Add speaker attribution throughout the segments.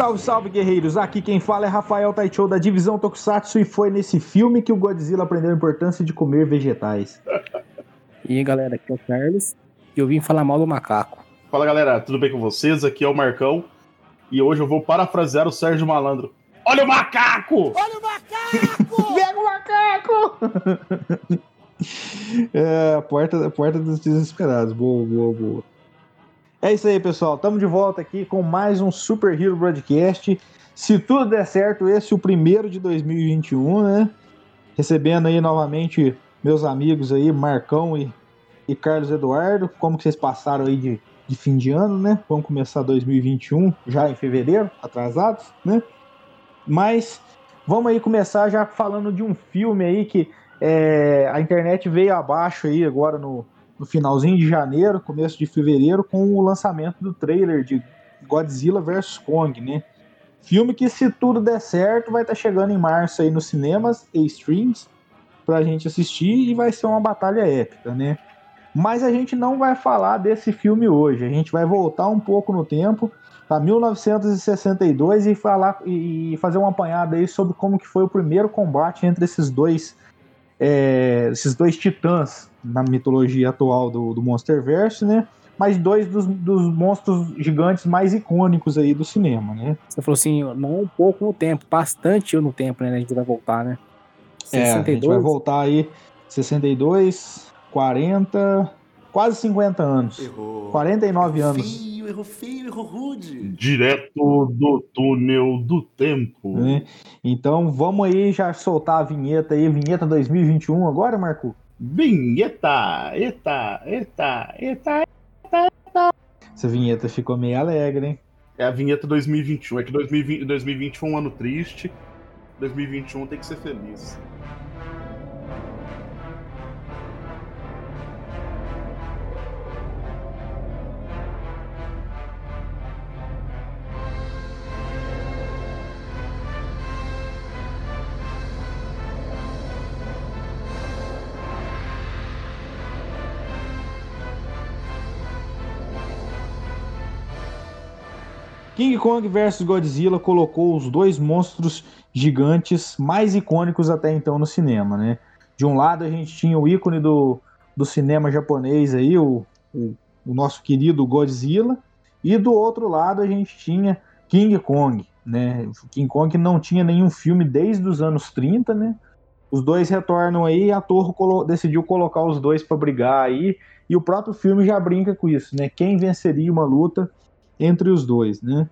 Speaker 1: Salve, salve, guerreiros! Aqui quem fala é Rafael Taichou da divisão Tokusatsu e foi nesse filme que o Godzilla aprendeu a importância de comer vegetais.
Speaker 2: E aí, galera, aqui é o Carlos e eu vim falar mal do macaco.
Speaker 3: Fala galera, tudo bem com vocês? Aqui é o Marcão e hoje eu vou parafrasear o Sérgio Malandro. Olha o macaco!
Speaker 1: Olha o macaco! Pega o macaco! é, a porta, a porta dos desesperados. Boa, boa, boa. É isso aí, pessoal. Estamos de volta aqui com mais um Super Hero Broadcast. Se tudo der certo, esse é o primeiro de 2021, né? Recebendo aí novamente meus amigos aí, Marcão e, e Carlos Eduardo. Como que vocês passaram aí de, de fim de ano, né? Vamos começar 2021 já em fevereiro, atrasados, né? Mas vamos aí começar já falando de um filme aí que é, a internet veio abaixo aí agora no, no finalzinho de janeiro, começo de fevereiro, com o lançamento do trailer de Godzilla vs Kong, né? Filme que, se tudo der certo, vai estar tá chegando em março aí nos cinemas e streams pra gente assistir e vai ser uma batalha épica, né? Mas a gente não vai falar desse filme hoje, a gente vai voltar um pouco no tempo, para 1962 e falar e fazer uma apanhada aí sobre como que foi o primeiro combate entre esses dois é, esses dois titãs na mitologia atual do, do Monsterverse, né? Mas dois dos, dos monstros gigantes mais icônicos aí do cinema, né?
Speaker 2: Você falou assim, não um pouco no tempo, bastante no tempo, né? A gente vai voltar, né?
Speaker 1: 62. É, a gente vai voltar aí 62, 40, quase 50 anos. Errou. 49 errou anos.
Speaker 3: Feio, errou feio, errou rude. Direto do túnel do tempo.
Speaker 1: É. Então vamos aí já soltar a vinheta aí, vinheta 2021 agora, Marco?
Speaker 3: Vinheta! Eita, eita, eita, eita, eita.
Speaker 1: Essa vinheta ficou meio alegre, hein?
Speaker 3: É a vinheta 2021. É que 2020, 2020 foi um ano triste. 2021 tem que ser feliz.
Speaker 1: King Kong vs Godzilla colocou os dois monstros gigantes mais icônicos até então no cinema, né? De um lado a gente tinha o ícone do, do cinema japonês aí, o, o, o nosso querido Godzilla, e do outro lado a gente tinha King Kong, né? King Kong não tinha nenhum filme desde os anos 30, né? Os dois retornam aí e a Torre colo decidiu colocar os dois para brigar aí, e o próprio filme já brinca com isso, né? Quem venceria uma luta entre os dois, né?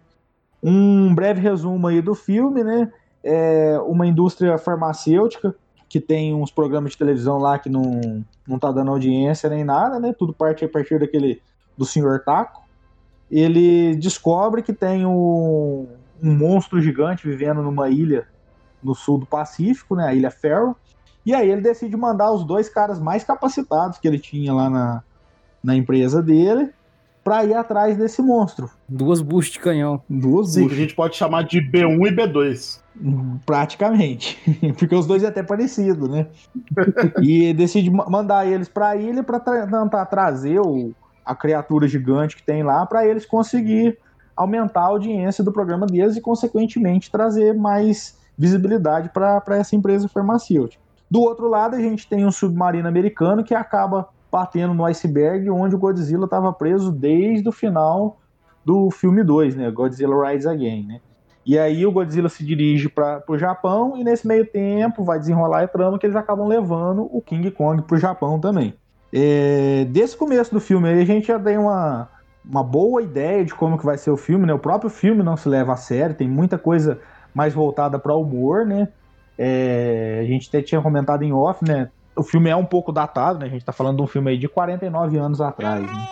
Speaker 1: Um breve resumo aí do filme, né? É uma indústria farmacêutica que tem uns programas de televisão lá que não, não tá dando audiência nem nada, né? Tudo parte a partir daquele do Senhor Taco. Ele descobre que tem um, um monstro gigante vivendo numa ilha no sul do Pacífico, né? A Ilha Ferro. E aí ele decide mandar os dois caras mais capacitados que ele tinha lá na, na empresa dele para ir atrás desse monstro.
Speaker 2: Duas buchas de canhão.
Speaker 1: Duas
Speaker 3: Sim, buchas. que a gente pode chamar de B1 e B2.
Speaker 1: Praticamente. Porque os dois é até parecido, né? e decide mandar eles para a ilha para tentar trazer o, a criatura gigante que tem lá para eles conseguir aumentar a audiência do programa deles e, consequentemente, trazer mais visibilidade para essa empresa farmacêutica. Do outro lado, a gente tem um submarino americano que acaba batendo no iceberg onde o Godzilla estava preso desde o final do filme 2, né? Godzilla Rise Again, né? E aí o Godzilla se dirige para o Japão e nesse meio tempo vai desenrolar a trama que eles acabam levando o King Kong para o Japão também. É, desse começo do filme aí a gente já tem uma, uma boa ideia de como que vai ser o filme, né? O próprio filme não se leva a sério, tem muita coisa mais voltada para humor, né? É, a gente até tinha comentado em off, né? O filme é um pouco datado, né? A gente tá falando de um filme aí de 49 anos atrás, né?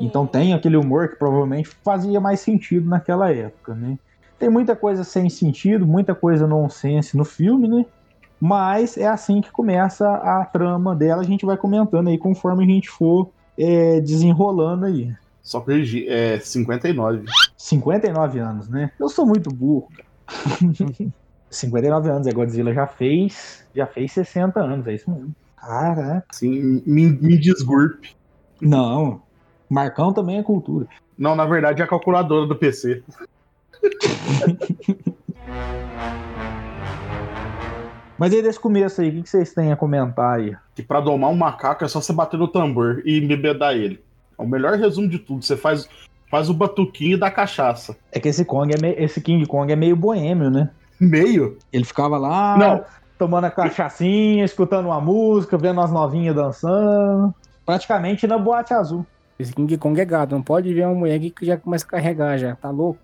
Speaker 1: Então tem aquele humor que provavelmente fazia mais sentido naquela época, né? Tem muita coisa sem sentido, muita coisa nonsense no filme, né? Mas é assim que começa a trama dela, a gente vai comentando aí conforme a gente for é, desenrolando aí.
Speaker 3: Só perdi, é 59.
Speaker 1: 59 anos, né? Eu sou muito burro, 59 anos, a Godzilla já fez, já fez 60 anos, é isso mesmo. Caraca.
Speaker 3: Sim, me, me desgurpe.
Speaker 1: Não. Marcão também é cultura.
Speaker 3: Não, na verdade é a calculadora do PC.
Speaker 1: Mas aí desse começo aí, o que que vocês têm a comentar aí?
Speaker 3: Que pra domar um macaco é só você bater no tambor e embebedar ele. É o melhor resumo de tudo. Você faz, faz o batuquinho da cachaça.
Speaker 1: É que esse Kong é meio- esse King Kong é meio boêmio, né?
Speaker 3: Meio?
Speaker 1: Ele ficava lá,
Speaker 3: Não.
Speaker 1: Tomando a cachaçinha, escutando uma música, vendo as novinhas dançando. Praticamente na boate azul.
Speaker 2: Esse King Kong é gado, não pode ver uma mulher aqui que já começa a carregar já, tá louco?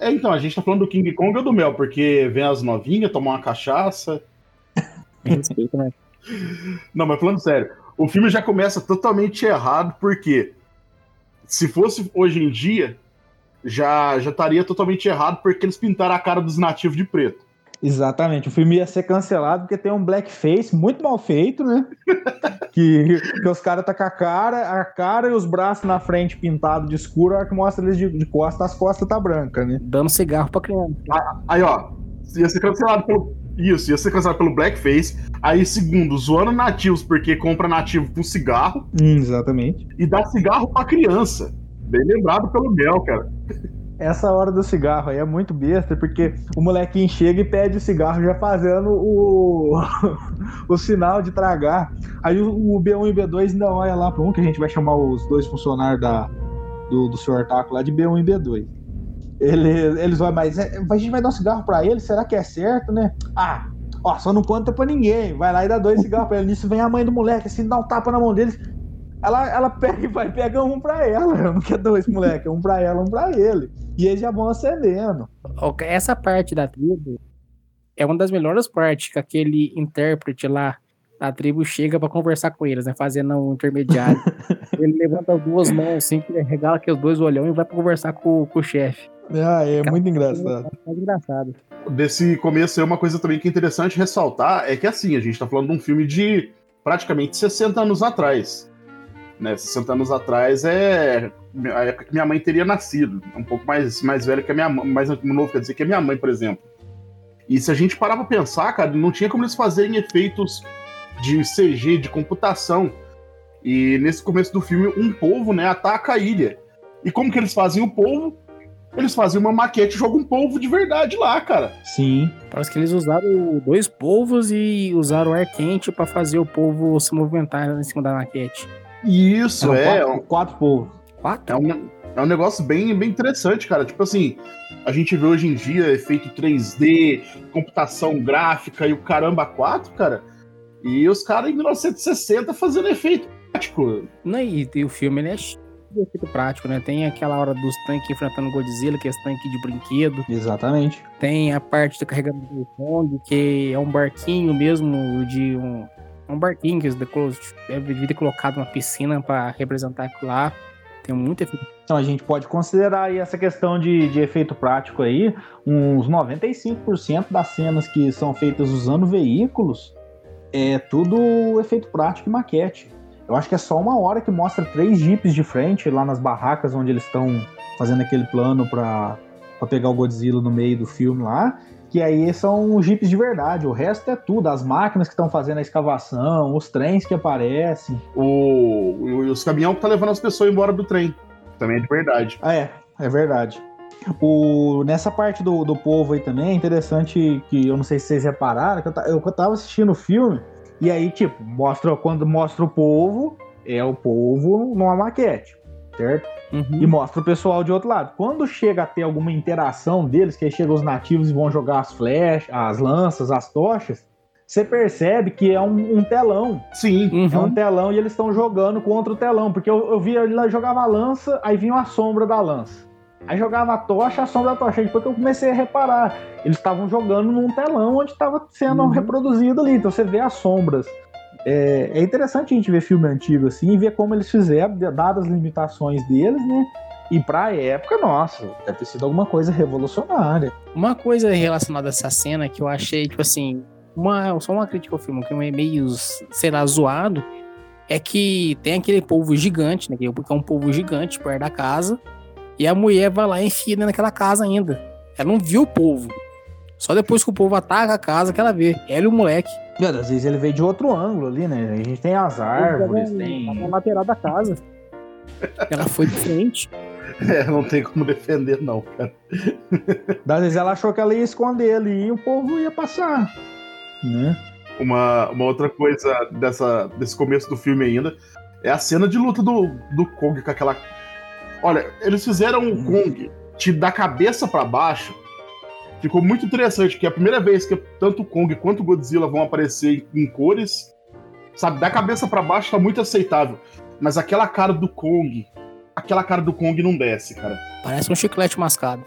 Speaker 3: É, então, a gente tá falando do King Kong ou do Mel, porque vem as novinhas, tomar uma cachaça.
Speaker 2: Respeito, né?
Speaker 3: Não, mas falando sério, o filme já começa totalmente errado, porque se fosse hoje em dia, já já estaria totalmente errado, porque eles pintaram a cara dos nativos de preto.
Speaker 1: Exatamente. O filme ia ser cancelado porque tem um blackface muito mal feito, né? que, que os caras tá com a cara, a cara e os braços na frente pintados de escuro, a hora que mostra eles de, de costa, as costas tá branca, né?
Speaker 2: Dando cigarro pra criança.
Speaker 3: Aí, ó, ia ser cancelado pelo. Isso, ia ser cancelado pelo blackface. Aí, segundo, zoando nativos, porque compra nativo com cigarro
Speaker 1: Hum, exatamente.
Speaker 3: e dá cigarro pra criança. Bem lembrado pelo Mel, cara.
Speaker 1: Essa hora do cigarro aí é muito besta, porque o molequinho chega e pede o cigarro já fazendo o, o sinal de tragar. Aí o, o B1 e o B2 ainda olha lá para um, que a gente vai chamar os dois funcionários da, do, do senhor lá de B1 e B2. Ele, eles vão, mas é, a gente vai dar um cigarro para ele, será que é certo, né? Ah, ó, só não conta pra ninguém. Vai lá e dá dois cigarros pra ele. Nisso vem a mãe do moleque, assim, dá um tapa na mão deles. Ela, ela pega e vai, pega um pra ela. Não quer dois, moleque. Um pra ela, um pra ele. E eles já vão acendendo.
Speaker 2: Essa parte da tribo é uma das melhores partes que aquele intérprete lá da tribo chega pra conversar com eles, né? Fazendo um intermediário. ele levanta as duas mãos assim, que regala aqueles dois olhão e vai pra conversar com, com o chefe.
Speaker 1: Ah, é muito engraçado.
Speaker 2: É engraçado.
Speaker 3: Desse começo aí, uma coisa também que é interessante ressaltar é que, assim, a gente tá falando de um filme de praticamente 60 anos atrás. Né? 60 anos atrás é a época que minha mãe teria nascido. Um pouco mais, mais velho que a minha mãe, mais novo, quer dizer, que a minha mãe, por exemplo. E se a gente parar pra pensar, cara, não tinha como eles fazerem efeitos de CG, de computação. E nesse começo do filme, um povo, né, ataca a ilha. E como que eles fazem o povo? Eles fazem uma maquete e jogam um povo de verdade lá, cara.
Speaker 1: Sim.
Speaker 2: Parece que eles usaram dois povos e usaram ar quente pra fazer o povo se movimentar em cima da maquete.
Speaker 3: Isso,
Speaker 1: Eram
Speaker 3: é.
Speaker 1: quatro, quatro povos.
Speaker 2: Quatro?
Speaker 3: É um, é um negócio bem, bem interessante, cara. Tipo assim, a gente vê hoje em dia efeito 3D, computação gráfica e o caramba 4, cara. E os caras em 1960 fazendo efeito prático.
Speaker 2: Não, e, e o filme ele é cheio de efeito prático, né? Tem aquela hora dos tanques enfrentando Godzilla, que é esse tanque de brinquedo.
Speaker 1: Exatamente.
Speaker 2: Tem a parte do carregamento do Kong, que é um barquinho mesmo de um. É Um barquinho que deve ter colocado uma piscina pra representar aquilo lá. Tem muito efeito.
Speaker 1: Então a gente pode considerar aí essa questão de, de efeito prático aí, uns 95% das cenas que são feitas usando veículos é tudo efeito prático e maquete. Eu acho que é só uma hora que mostra três jipes de frente lá nas barracas onde eles estão fazendo aquele plano pra pegar o Godzilla no meio do filme lá. Que aí são os jipes de verdade. O resto é tudo. As máquinas que estão fazendo a escavação, os trens que aparecem.
Speaker 3: O, os caminhões que tá levando as pessoas embora do trem. Também é de verdade.
Speaker 1: Ah, é, é verdade. O, nessa parte do, do povo aí também é interessante que eu não sei se vocês repararam, que eu, ta- eu tava assistindo o filme e aí, tipo, mostra quando mostra o povo, é o povo numa maquete, certo? E mostra o pessoal de outro lado. Quando chega a ter alguma interação deles, que aí chegam os nativos e vão jogar as flechas, as lanças, as tochas, você percebe que é um, um telão.
Speaker 3: Sim.
Speaker 1: É um
Speaker 2: Uhum.
Speaker 1: telão e eles estão jogando contra o telão. Porque eu, eu vi ele lá jogava a lança, aí vinha a sombra da lança. Aí jogava a tocha, a sombra da tocha. Aí depois que eu comecei a reparar, eles estavam jogando num telão onde estava sendo
Speaker 2: Uhum.
Speaker 1: reproduzido ali. Então você vê as sombras. É, é interessante a gente ver filme antigo assim e ver como eles fizeram, dadas as limitações deles, né? E pra época, nossa, deve ter sido alguma coisa revolucionária.
Speaker 2: Uma coisa relacionada a essa cena que eu achei, tipo assim, uma, só uma crítica ao filme, que é meio, sei lá, zoado, é que tem aquele povo gigante, né? Que é um povo gigante perto da casa, e a mulher vai lá e enfia dentro daquela casa ainda. Ela não viu o povo. Só depois que o povo ataca a casa que ela vê. Ela e o moleque.
Speaker 1: E, às vezes ele veio de outro ângulo ali, né? A gente tem as árvores,
Speaker 2: Na
Speaker 1: tem.
Speaker 2: lateral da casa. Ela foi de frente.
Speaker 3: É, não tem como defender, não, cara.
Speaker 1: Às vezes ela achou que ela ia esconder ali e o povo ia passar. Né?
Speaker 3: Uma, uma outra coisa dessa, desse começo do filme ainda é a cena de luta do, do Kong com aquela. Olha, eles fizeram o Kong te da cabeça para baixo. Ficou muito interessante, que é a primeira vez que tanto o Kong quanto o Godzilla vão aparecer em, cores. Sabe, da cabeça para baixo tá muito aceitável. Mas aquela cara do Kong, aquela cara do Kong não desce, cara.
Speaker 2: Parece um chiclete mascado.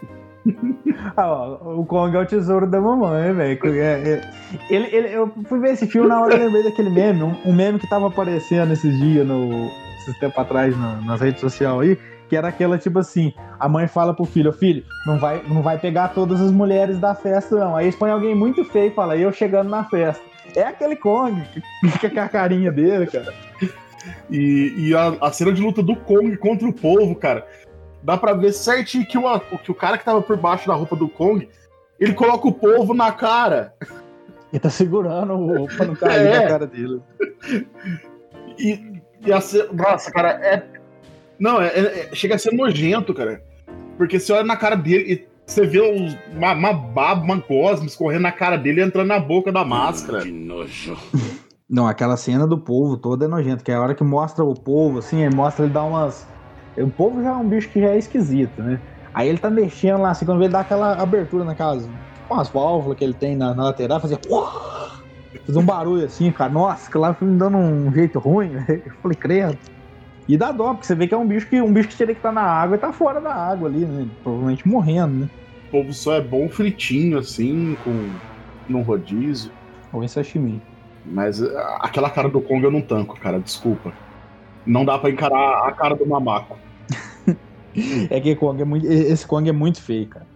Speaker 1: ah, ó, o Kong é o tesouro da mamãe, velho. É, é, ele, ele, eu fui ver esse filme na hora eu lembrei daquele meme, um, um, meme que tava aparecendo esses dias, no, esses tempos atrás, na, nas redes sociais aí, que era aquela tipo assim: a mãe fala pro filho, filho, não vai, não vai pegar todas as mulheres da festa, não. Aí põe alguém muito feio e fala, eu chegando na festa. É aquele Kong, que fica com a carinha dele, cara.
Speaker 3: E, e a, a, cena de luta do Kong contra o povo, cara, dá pra ver certinho que o, que o cara que tava por baixo da roupa do Kong, ele coloca o povo na cara.
Speaker 1: Ele tá segurando o pra não cair é. na cara dele.
Speaker 3: E, e a cena, nossa, cara, é. Não, é, é, chega a ser nojento, cara. Porque você olha na cara dele e você vê uns, uma, uma baba, uma gosma escorrendo na cara dele e entrando na boca da máscara. Que nojo.
Speaker 1: Não, aquela cena do povo toda é nojento, que é a hora que mostra o povo, assim, ele mostra ele dá umas. O povo já é um bicho que já é esquisito, né? Aí ele tá mexendo lá, assim, quando ele dá aquela abertura naquelas. Com as válvulas que ele tem na, na lateral, fazia. Fazer um barulho assim, cara. Nossa, que lá foi me dando um jeito ruim, velho. Eu falei, credo. E dá dó, porque você vê que é um bicho que um bicho que teria que estar tá na água e tá fora da água ali, né? Provavelmente morrendo, né?
Speaker 3: O povo só é bom fritinho, assim, com. num rodízio.
Speaker 1: Ou em sashimi.
Speaker 3: Mas eh, aquela cara do Kong eu não tanco, cara, desculpa. Não dá para encarar a cara do mamaco.
Speaker 1: é que Kong é muito, esse Kong é muito feio, cara.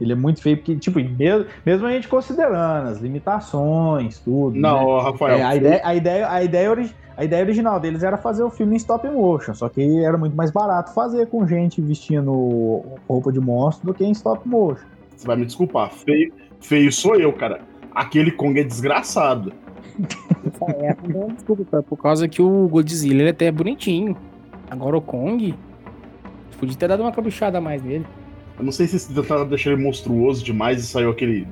Speaker 1: Ele é muito feio, porque, tipo, mesmo, mesmo a gente considerando as limitações, tudo.
Speaker 3: Não,
Speaker 1: né?
Speaker 3: Rafael.
Speaker 1: É, a, ideia, a, ideia, a, ideia, a ideia original deles era fazer o filme em stop motion, só que era muito mais barato fazer com gente vestindo roupa de monstro do que em stop motion.
Speaker 3: Você vai me desculpar, feio, feio sou eu, cara. Aquele Kong é desgraçado.
Speaker 2: desculpa, por causa que o Godzilla ele é até bonitinho. Agora o Kong, podia ter dado uma caprichada a mais nele.
Speaker 3: Eu não sei se tentaram deixar ele monstruoso demais e saiu aquele,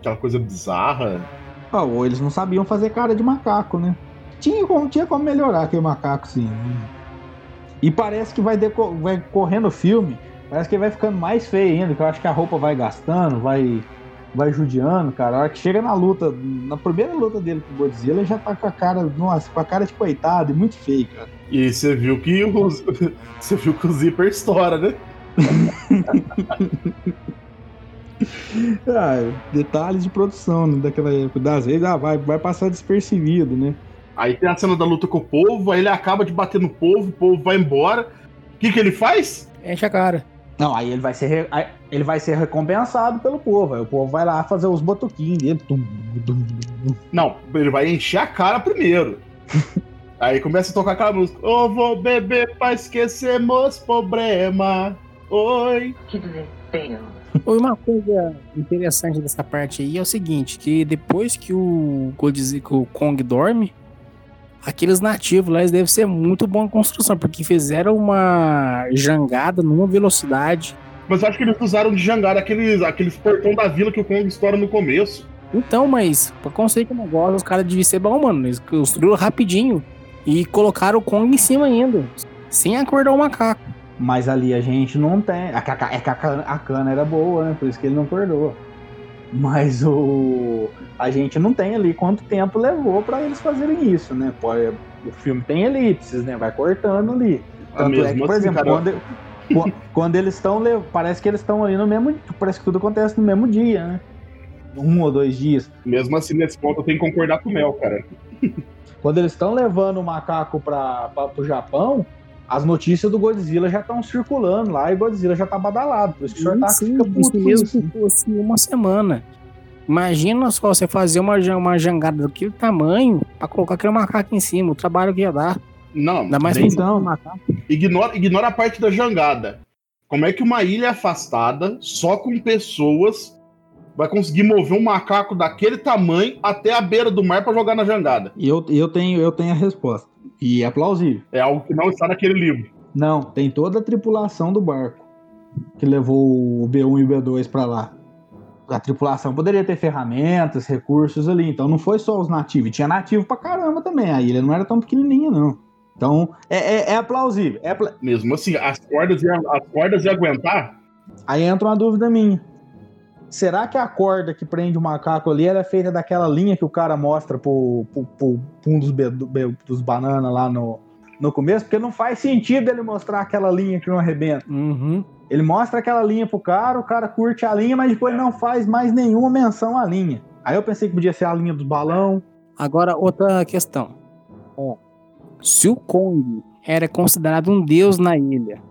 Speaker 3: aquela coisa bizarra.
Speaker 1: Ah, ou eles não sabiam fazer cara de macaco, né? Tinha como, tinha como melhorar aquele macaco, sim. E parece que vai, vai correndo o filme, parece que vai ficando mais feio ainda, que eu acho que a roupa vai gastando, vai vai judiando, cara. A hora que chega na luta, na primeira luta dele com o Godzilla, ele já tá com a cara, nossa, com a cara de coitado e muito feio, cara.
Speaker 3: E você viu que o, você viu que o Zipper estoura, né?
Speaker 1: ah, detalhes de produção né, daquela época. Das vezes, ah, vai, vai passar despercebido, né?
Speaker 3: Aí tem a cena da luta com o povo, aí ele acaba de bater no povo, o povo vai embora. O que, que ele faz?
Speaker 2: Enche a cara.
Speaker 1: Não, aí ele vai ser, ele vai ser recompensado pelo povo. Aí o povo vai lá fazer os botuquinhos dele. Tum, tum,
Speaker 3: tum. Não, ele vai encher a cara primeiro. aí começa a tocar aquela música. Eu vou beber pra esquecermos problema. Oi. Que
Speaker 2: desespero. Uma coisa interessante dessa parte aí é o seguinte, que depois que o Godzilla, o Kong dorme, aqueles nativos lá eles devem ser muito bom em construção, porque fizeram uma jangada numa velocidade.
Speaker 3: Mas acho que eles usaram de jangada aqueles, aqueles portão da vila que o Kong estoura no começo.
Speaker 2: Então, mas pra conseguir o negócio, os caras deviam ser bom, mano. Eles construíram rapidinho e colocaram o Kong em cima ainda, sem acordar o macaco.
Speaker 1: Mas ali a gente não tem. É que a, a, a cana era boa, né? Por isso que ele não acordou. Mas o a gente não tem ali quanto tempo levou para eles fazerem isso, né? Pode, o filme tem elipses, né? Vai cortando ali. É Tanto é, que, por assim, exemplo, quando, quando, eles estão. Parece que eles estão ali no mesmo. Parece que tudo acontece no mesmo dia, né? Um ou dois dias.
Speaker 3: Mesmo assim, nesse ponto, eu tenho que concordar com o Mel, cara.
Speaker 1: Quando eles estão levando o macaco para o Japão, as notícias do Godzilla já estão circulando lá e o Godzilla já tá badalado. Por isso que o senhor tá
Speaker 2: sim, fica puto mesmo isso. se fosse uma semana. Imagina só você fazer uma, uma jangada daquele tamanho pra colocar aquele macaco em cima, o trabalho que ia dar.
Speaker 3: Não, Ainda mais então, macaco. Ignora, ignora a parte da jangada. Como é que uma ilha afastada, só com pessoas, vai conseguir mover um macaco daquele tamanho até a beira do mar para jogar na jangada?
Speaker 1: E eu, eu, tenho, eu tenho a resposta. E é plausível.
Speaker 3: É algo que não está naquele livro.
Speaker 1: Não, tem toda a tripulação do barco. que levou o B1 e o B2 para lá. A tripulação poderia ter ferramentas, recursos ali. Então não foi só os nativos. Tinha nativo pra caramba também. A ilha não era tão pequenininha, não. Então é, é, é plausível. É pla...
Speaker 3: Mesmo assim, as cordas, iam, as cordas iam aguentar?
Speaker 1: Aí entra uma dúvida minha. Será que a corda que prende o macaco ali era feita daquela linha que o cara mostra pro, pro, pro, pro um dos, dos bananas lá no, no começo? Porque não faz sentido ele mostrar aquela linha que não arrebenta.
Speaker 2: Uhum.
Speaker 1: Ele mostra aquela linha pro cara, o cara curte a linha, mas depois não faz mais nenhuma menção à linha. Aí eu pensei que podia ser a linha do balão.
Speaker 2: Agora, outra questão. Se o Kong era considerado um deus na ilha,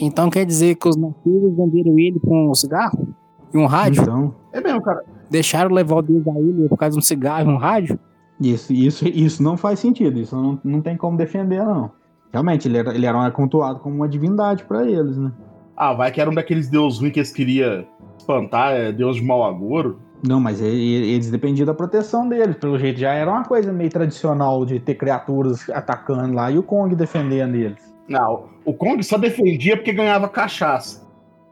Speaker 2: então quer dizer que os nativos venderam ele com um cigarro e um rádio?
Speaker 1: Então,
Speaker 3: É mesmo, cara.
Speaker 2: Deixaram levar o deus da ilha por causa de um cigarro e um rádio?
Speaker 1: isso, isso, isso não faz sentido. Isso não, não tem como defender, não. Realmente, ele era, ele era cultuado como uma divindade pra eles, né?
Speaker 3: Ah, vai que era um daqueles deuses ruins que eles queriam espantar, é deus de mau agouro.
Speaker 1: Não, mas eles dependiam da proteção deles. Pelo jeito, já era uma coisa meio tradicional de ter criaturas atacando lá e o Kong defendendo eles.
Speaker 3: Não, o Kong só defendia porque ganhava cachaça.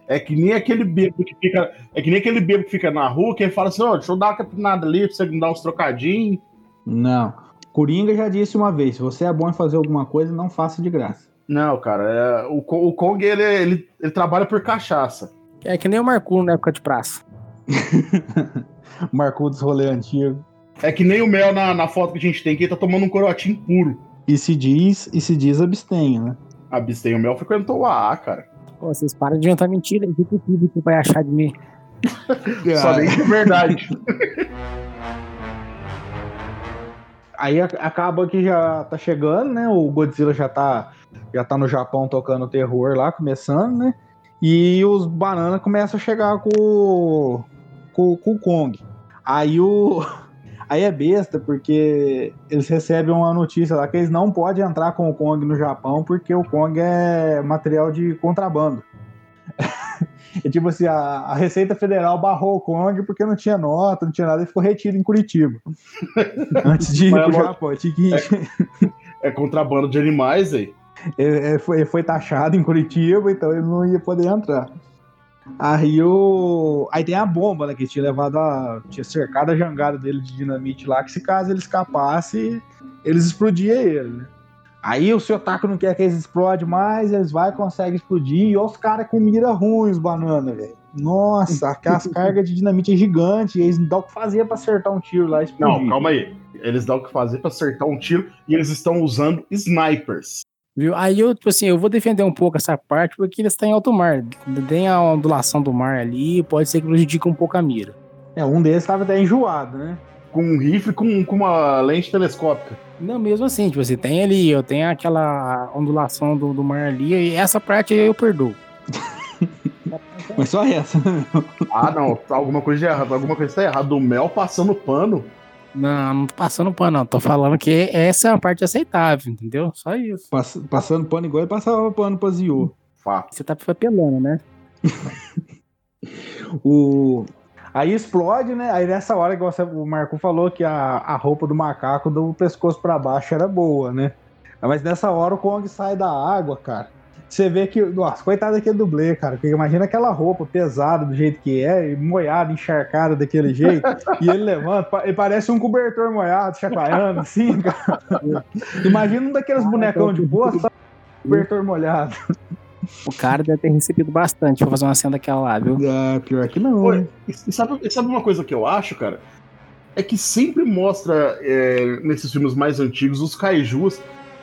Speaker 3: É que nem aquele bêbado que fica. É que nem aquele bêbado que fica na rua que ele fala assim, ó, deixa eu dar uma capinada ali pra você me dar uns trocadinhos.
Speaker 1: Não. Coringa já disse uma vez: se você é bom em fazer alguma coisa, não faça de graça.
Speaker 3: Não, cara, é, o, o Kong ele, ele, ele trabalha por cachaça.
Speaker 2: É que nem o Marcuno na época de praça.
Speaker 1: Marcou dos rolê antigo.
Speaker 3: É que nem o Mel na, na foto que a gente tem, que ele tá tomando um corotinho puro.
Speaker 1: E se diz, e se diz abstenha, né?
Speaker 3: Abstém, o Mel frequentou o AA, cara.
Speaker 2: Pô, vocês param de inventar mentira, o que o público vai achar de mim?
Speaker 3: Só nem de verdade.
Speaker 1: Aí acaba que já tá chegando, né? O Godzilla já tá, já tá no Japão tocando terror lá, começando, né? E os bananas começam a chegar com, o- com, com o Kong. Aí o. Aí é besta, porque eles recebem uma notícia lá que eles não podem entrar com o Kong no Japão, porque o Kong é material de contrabando. É tipo assim, a, a Receita Federal barrou o Kong porque não tinha nota, não tinha nada, e ficou retido em Curitiba. Antes de ir
Speaker 3: Mas é
Speaker 1: pro. Japão. Tinha que ir.
Speaker 3: É contrabando de animais aí.
Speaker 1: Ele, ele foi, ele foi taxado em Curitiba, então ele não ia poder entrar. Aí o. Aí tem a bomba, né? Que tinha levado a. Tinha cercado a jangada dele de dinamite lá, que se caso ele escapasse, eles explodiam ele, né? Aí o seu taco não quer que eles explodem mais, eles vai e conseguem explodir. E os caras com mira ruim, os bananas, velho. Nossa, aquelas cargas de dinamite é gigante, e eles não dão o que fazer pra acertar um tiro lá e explodir.
Speaker 3: Não, calma aí. Eles dão o que fazer pra acertar um tiro e eles estão usando snipers.
Speaker 2: Viu? Aí eu, tipo assim, eu vou defender um pouco essa parte porque eles estão em alto mar. Tem a ondulação do mar ali, pode ser que prejudique um pouco a mira.
Speaker 1: É, um deles tava até enjoado, né?
Speaker 3: Com um rifle com, com uma lente telescópica.
Speaker 2: Não, mesmo assim, tipo assim, tem ali, eu tenho aquela ondulação do, do mar ali, e essa parte aí eu perdoo.
Speaker 1: Mas só essa, né?
Speaker 3: Ah, não, alguma coisa de errado, alguma coisa tá errada. O Mel passando pano.
Speaker 2: Não, não tô passando pano, não. Tô falando que essa é uma parte aceitável, entendeu? Só isso.
Speaker 1: Pass- passando pano igual ele passava pano pra Zio.
Speaker 3: Fato.
Speaker 2: Você tá apelando, né?
Speaker 1: O... Aí explode, né? Aí nessa hora você- o Marco falou que a, a roupa do macaco do pescoço pra baixo era boa, né? Mas nessa hora o Kong sai da água, cara. Você vê que. Nossa, coitado daquele dublê, cara. Porque imagina aquela roupa pesada do jeito que é, e moiada, encharcada daquele jeito. e ele levanta, ele parece um cobertor moiado, chacoalhando assim, cara. Imagina um daqueles bonecão de boa, só cobertor molhado.
Speaker 2: O cara deve ter recebido bastante pra fazer uma cena daquela lá, viu?
Speaker 1: Ah, pior que não.
Speaker 3: Oi? E sabe, sabe uma coisa que eu acho, cara? É que sempre mostra é, nesses filmes mais antigos os kaijus,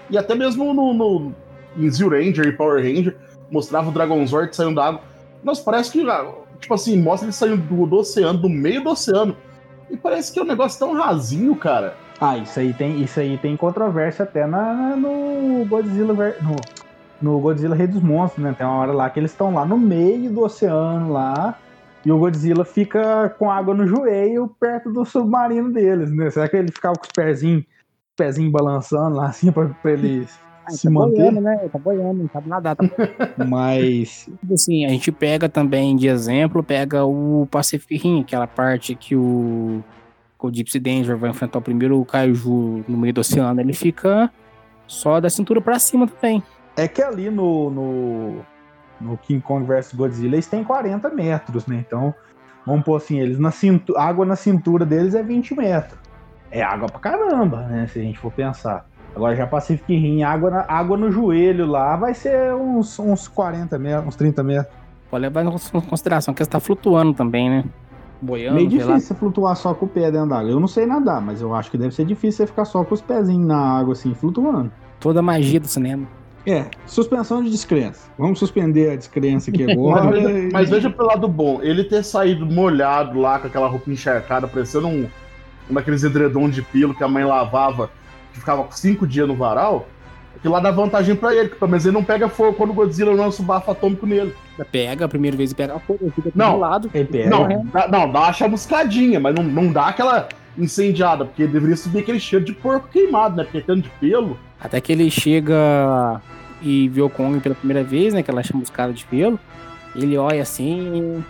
Speaker 3: e até mesmo no, no, em Zio Ranger e Power Ranger, mostrava o Dragonzord saindo da água. Nossa, parece que, tipo assim, mostra ele saindo do, do oceano, do meio do oceano. E parece que é um negócio tão rasinho, cara.
Speaker 1: Ah, isso aí tem, isso aí tem controvérsia até na, no Godzilla no, no Godzilla Rei dos Monstros, né? Tem uma hora lá que eles estão lá no meio do oceano lá e o Godzilla fica com água no joelho perto do submarino deles, né? Será que ele ficava com os pezinhos, pezinhos balançando lá assim pra, pra ele
Speaker 2: Ah,
Speaker 1: se
Speaker 2: tá
Speaker 1: manter?
Speaker 2: boiando, né? Tá boiando, não sabe nadar. Tá...
Speaker 1: Mas
Speaker 2: Tipo assim, a gente pega também de exemplo, pega o Pacific Rim, aquela parte que o, o Gypsy Danger vai enfrentar o primeiro Kaiju no meio do oceano, ele fica só da cintura pra cima também.
Speaker 1: É que ali no, no, no King Kong vs Godzilla, eles têm 40 metros, né? Então, vamos pôr assim, eles na cintura, água na cintura deles é 20 metros. É água pra caramba, né? Se a gente for pensar. Agora já Pacific Rim, água, na, água no joelho lá vai ser uns, uns 40 metros, uns 30 metros.
Speaker 2: Pode levar em consideração que você tá flutuando também, né?
Speaker 1: Boiando. Meio difícil você flutuar só com o pé dentro da água. Eu não sei nadar, mas eu acho que deve ser difícil você ficar só com os pezinhos na água, assim, flutuando.
Speaker 2: Toda a magia do cinema.
Speaker 1: É, suspensão de descrença. Vamos suspender a descrença aqui agora.
Speaker 3: mas, veja, mas, veja, pelo lado bom, ele ter saído molhado lá com aquela roupa encharcada, parecendo um, um daqueles edredom de pilo que a mãe lavava, que ficava cinco dias no varal, aquilo lá dá vantagem para ele, pelo menos ele não pega fogo quando o Godzilla lança o bafo atômico nele.
Speaker 2: Pega, a primeira vez e pega fogo,
Speaker 3: fica não, do lado. Ele pega. Não, dá, não, dá uma chamuscadinha, mas não, não dá aquela incendiada, porque deveria subir aquele cheiro de porco queimado, né? Porque tanto de pelo.
Speaker 2: Até que ele chega e vê o Kong pela primeira vez, né? Que ela chama os caras de pelo. Ele olha assim,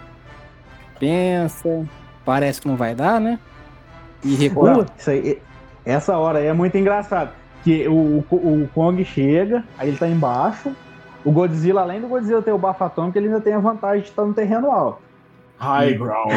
Speaker 2: pensa, parece que não vai dar, né?
Speaker 1: E recua. Isso aí, essa hora aí é muito engraçado. Que o, o, o, Kong chega, aí ele tá embaixo. O Godzilla, além do Godzilla ter o bafo atômico, ele ainda tem a vantagem de estar no terreno alto.
Speaker 3: High ground.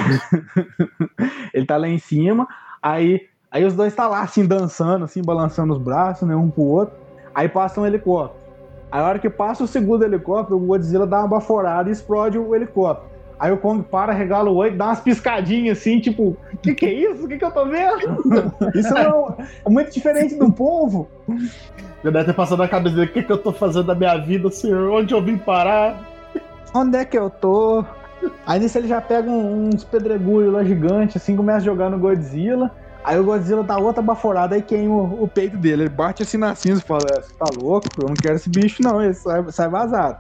Speaker 1: ele tá lá em cima, aí, aí os dois tá lá assim, dançando, assim, balançando os braços, né, um pro outro. Aí passa um helicóptero. Aí a hora que passa o segundo helicóptero, o Godzilla dá uma baforada e explode o helicóptero. Aí o Kong para, regala o olho, dá umas piscadinhas assim, tipo, o que, que é isso? O que, que eu tô vendo? Isso não, é muito diferente do povo.
Speaker 3: Já deve ter passado na cabeça dele, o que, que eu tô fazendo da minha vida, senhor? Onde eu vim parar?
Speaker 1: Onde é que eu tô? Aí nisso ele já pega uns pedregulhos lá gigantes, assim, começa a jogar no Godzilla. Aí o Godzilla dá outra baforada e queima o, o peito dele. Ele bate assim na cinza e fala: é, Você tá louco? Eu não quero esse bicho, não. Ele sai, sai vazado.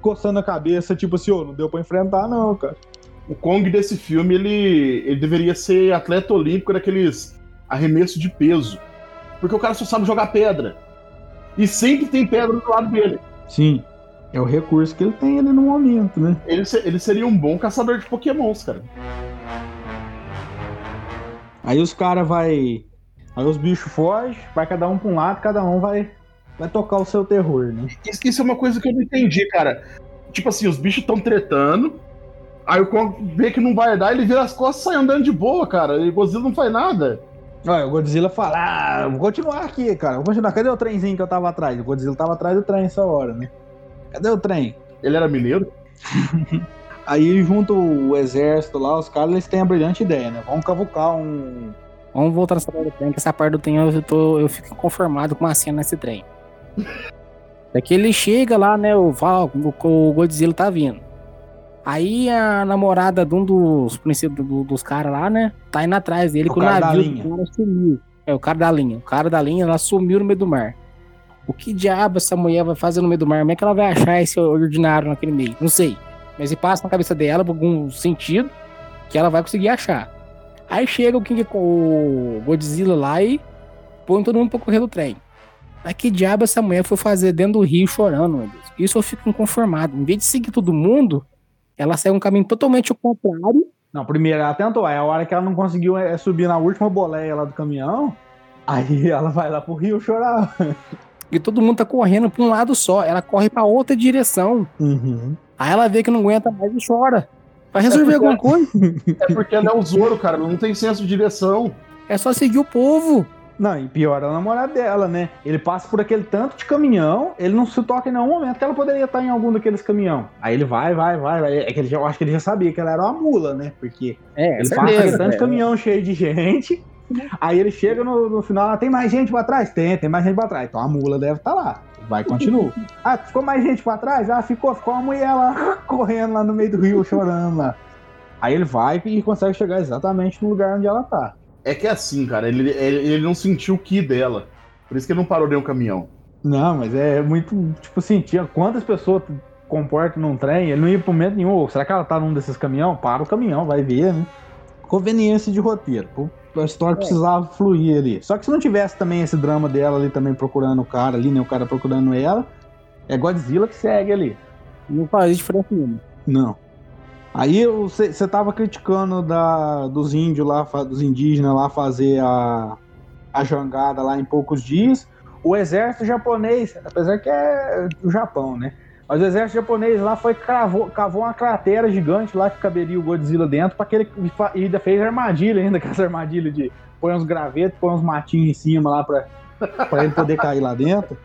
Speaker 1: Coçando a cabeça, tipo assim, ô, oh, não deu pra enfrentar, não, cara.
Speaker 3: O Kong desse filme, ele, ele deveria ser atleta olímpico daqueles arremessos de peso. Porque o cara só sabe jogar pedra. E sempre tem pedra do lado dele.
Speaker 1: Sim. É o recurso que ele tem ali no momento, né?
Speaker 3: Ele, ele seria um bom caçador de pokémons, cara.
Speaker 1: Aí os caras vai. Aí os bichos fogem, vai cada um pra um lado, cada um vai, vai tocar o seu terror, né?
Speaker 3: Isso, isso é uma coisa que eu não entendi, cara. Tipo assim, os bichos estão tretando. Aí o Kong vê que não vai dar, ele vira as costas e sai andando de boa, cara. E o Godzilla não faz nada.
Speaker 1: Olha, o Godzilla fala, ah, vou continuar aqui, cara. Vou continuar. Cadê o trenzinho que eu tava atrás? O Godzilla tava atrás do trem essa hora, né? Cadê o trem?
Speaker 3: Ele era mineiro?
Speaker 1: Aí, junto o exército lá, os caras, eles têm a brilhante ideia, né? Vamos cavucar um.
Speaker 2: Vamos voltar nessa parte do trem, que essa parte do trem eu, tô, eu fico conformado com a cena nesse trem. É que ele chega lá, né? O Val, o Godzilla tá vindo. Aí a namorada de um dos princípios do, dos caras lá, né? Tá indo atrás dele o com o navio. O cara sumiu. É, o cara da linha. O cara da linha, ela sumiu no meio do mar. O que diabo essa mulher vai fazer no meio do mar? Como é que ela vai achar esse ordinário naquele meio? Não sei. Mas se passa na cabeça dela por algum sentido que ela vai conseguir achar. Aí chega o King o Godzilla lá e põe todo mundo pra correr do trem. Mas que diabo essa mulher foi fazer dentro do rio chorando, meu Deus? Isso eu fico inconformado. Em vez de seguir todo mundo, ela segue um caminho totalmente contrário.
Speaker 1: Não, primeiro ela tentou. É a hora que ela não conseguiu é, subir na última boleia lá do caminhão. Aí ela vai lá pro rio chorar.
Speaker 2: E todo mundo tá correndo pra um lado só. Ela corre pra outra direção.
Speaker 1: Uhum.
Speaker 2: Aí ela vê que não aguenta mais e chora. Vai resolver é alguma coisa?
Speaker 3: É porque ela é o Zoro, cara. Não tem senso de direção.
Speaker 2: É só seguir o povo.
Speaker 1: Não, e pior é a namorada dela, né? Ele passa por aquele tanto de caminhão, ele não se toca em nenhum momento que ela poderia estar em algum daqueles caminhão. Aí ele vai, vai, vai, vai. É que ele já, eu acho que ele já sabia que ela era uma mula, né? Porque é, ele certeza, passa aquele tanto de caminhão cheio de gente. Aí ele chega no, no final, tem mais gente pra trás? Tem, tem mais gente pra trás. Então a mula deve estar lá. Vai, continua. Ah, ficou mais gente pra trás? Ah, ficou, ficou uma mulher lá correndo lá no meio do rio, chorando lá. Aí ele vai e consegue chegar exatamente no lugar onde ela tá.
Speaker 3: É que é assim, cara, ele, ele, ele não sentiu o que dela. Por isso que ele não parou nenhum caminhão.
Speaker 1: Não, mas é muito, tipo assim, tinha quantas pessoas comportam num trem, ele não ia pro momento nenhum. Será que ela tá num desses caminhão? Para o caminhão, vai ver, né? Conveniência de roteiro a história é. precisava fluir ali. Só que se não tivesse também esse drama dela ali também procurando o cara ali, né? O cara procurando ela, é Godzilla que segue ali.
Speaker 2: Não faz diferença nenhuma.
Speaker 1: Não. Aí você tava criticando da, dos índios lá, dos indígenas lá fazer a, a jangada lá em poucos dias. O exército japonês, apesar que é o Japão, né? Mas o exército japonês lá foi cravou, cavou uma cratera gigante lá que caberia o Godzilla dentro para que ele e ainda fez armadilha ainda, essa armadilha de põe uns gravetos, põe uns matinhos em cima lá para para ele poder cair lá dentro.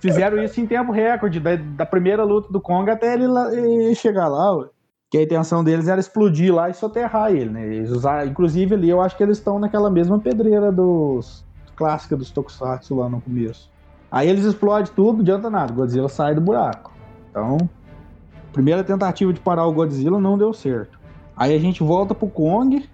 Speaker 1: Fizeram isso em tempo recorde, da, da primeira luta do Kong até ele, ele chegar lá. Ué. Que a intenção deles era explodir lá e soterrar ele, né? Eles usaram, inclusive ali eu acho que eles estão naquela mesma pedreira dos clássica dos Tokusatsu lá no começo. Aí eles explodem tudo, não adianta nada, Godzilla sai do buraco. Então, primeira tentativa de parar o Godzilla não deu certo. Aí a gente volta pro Kong.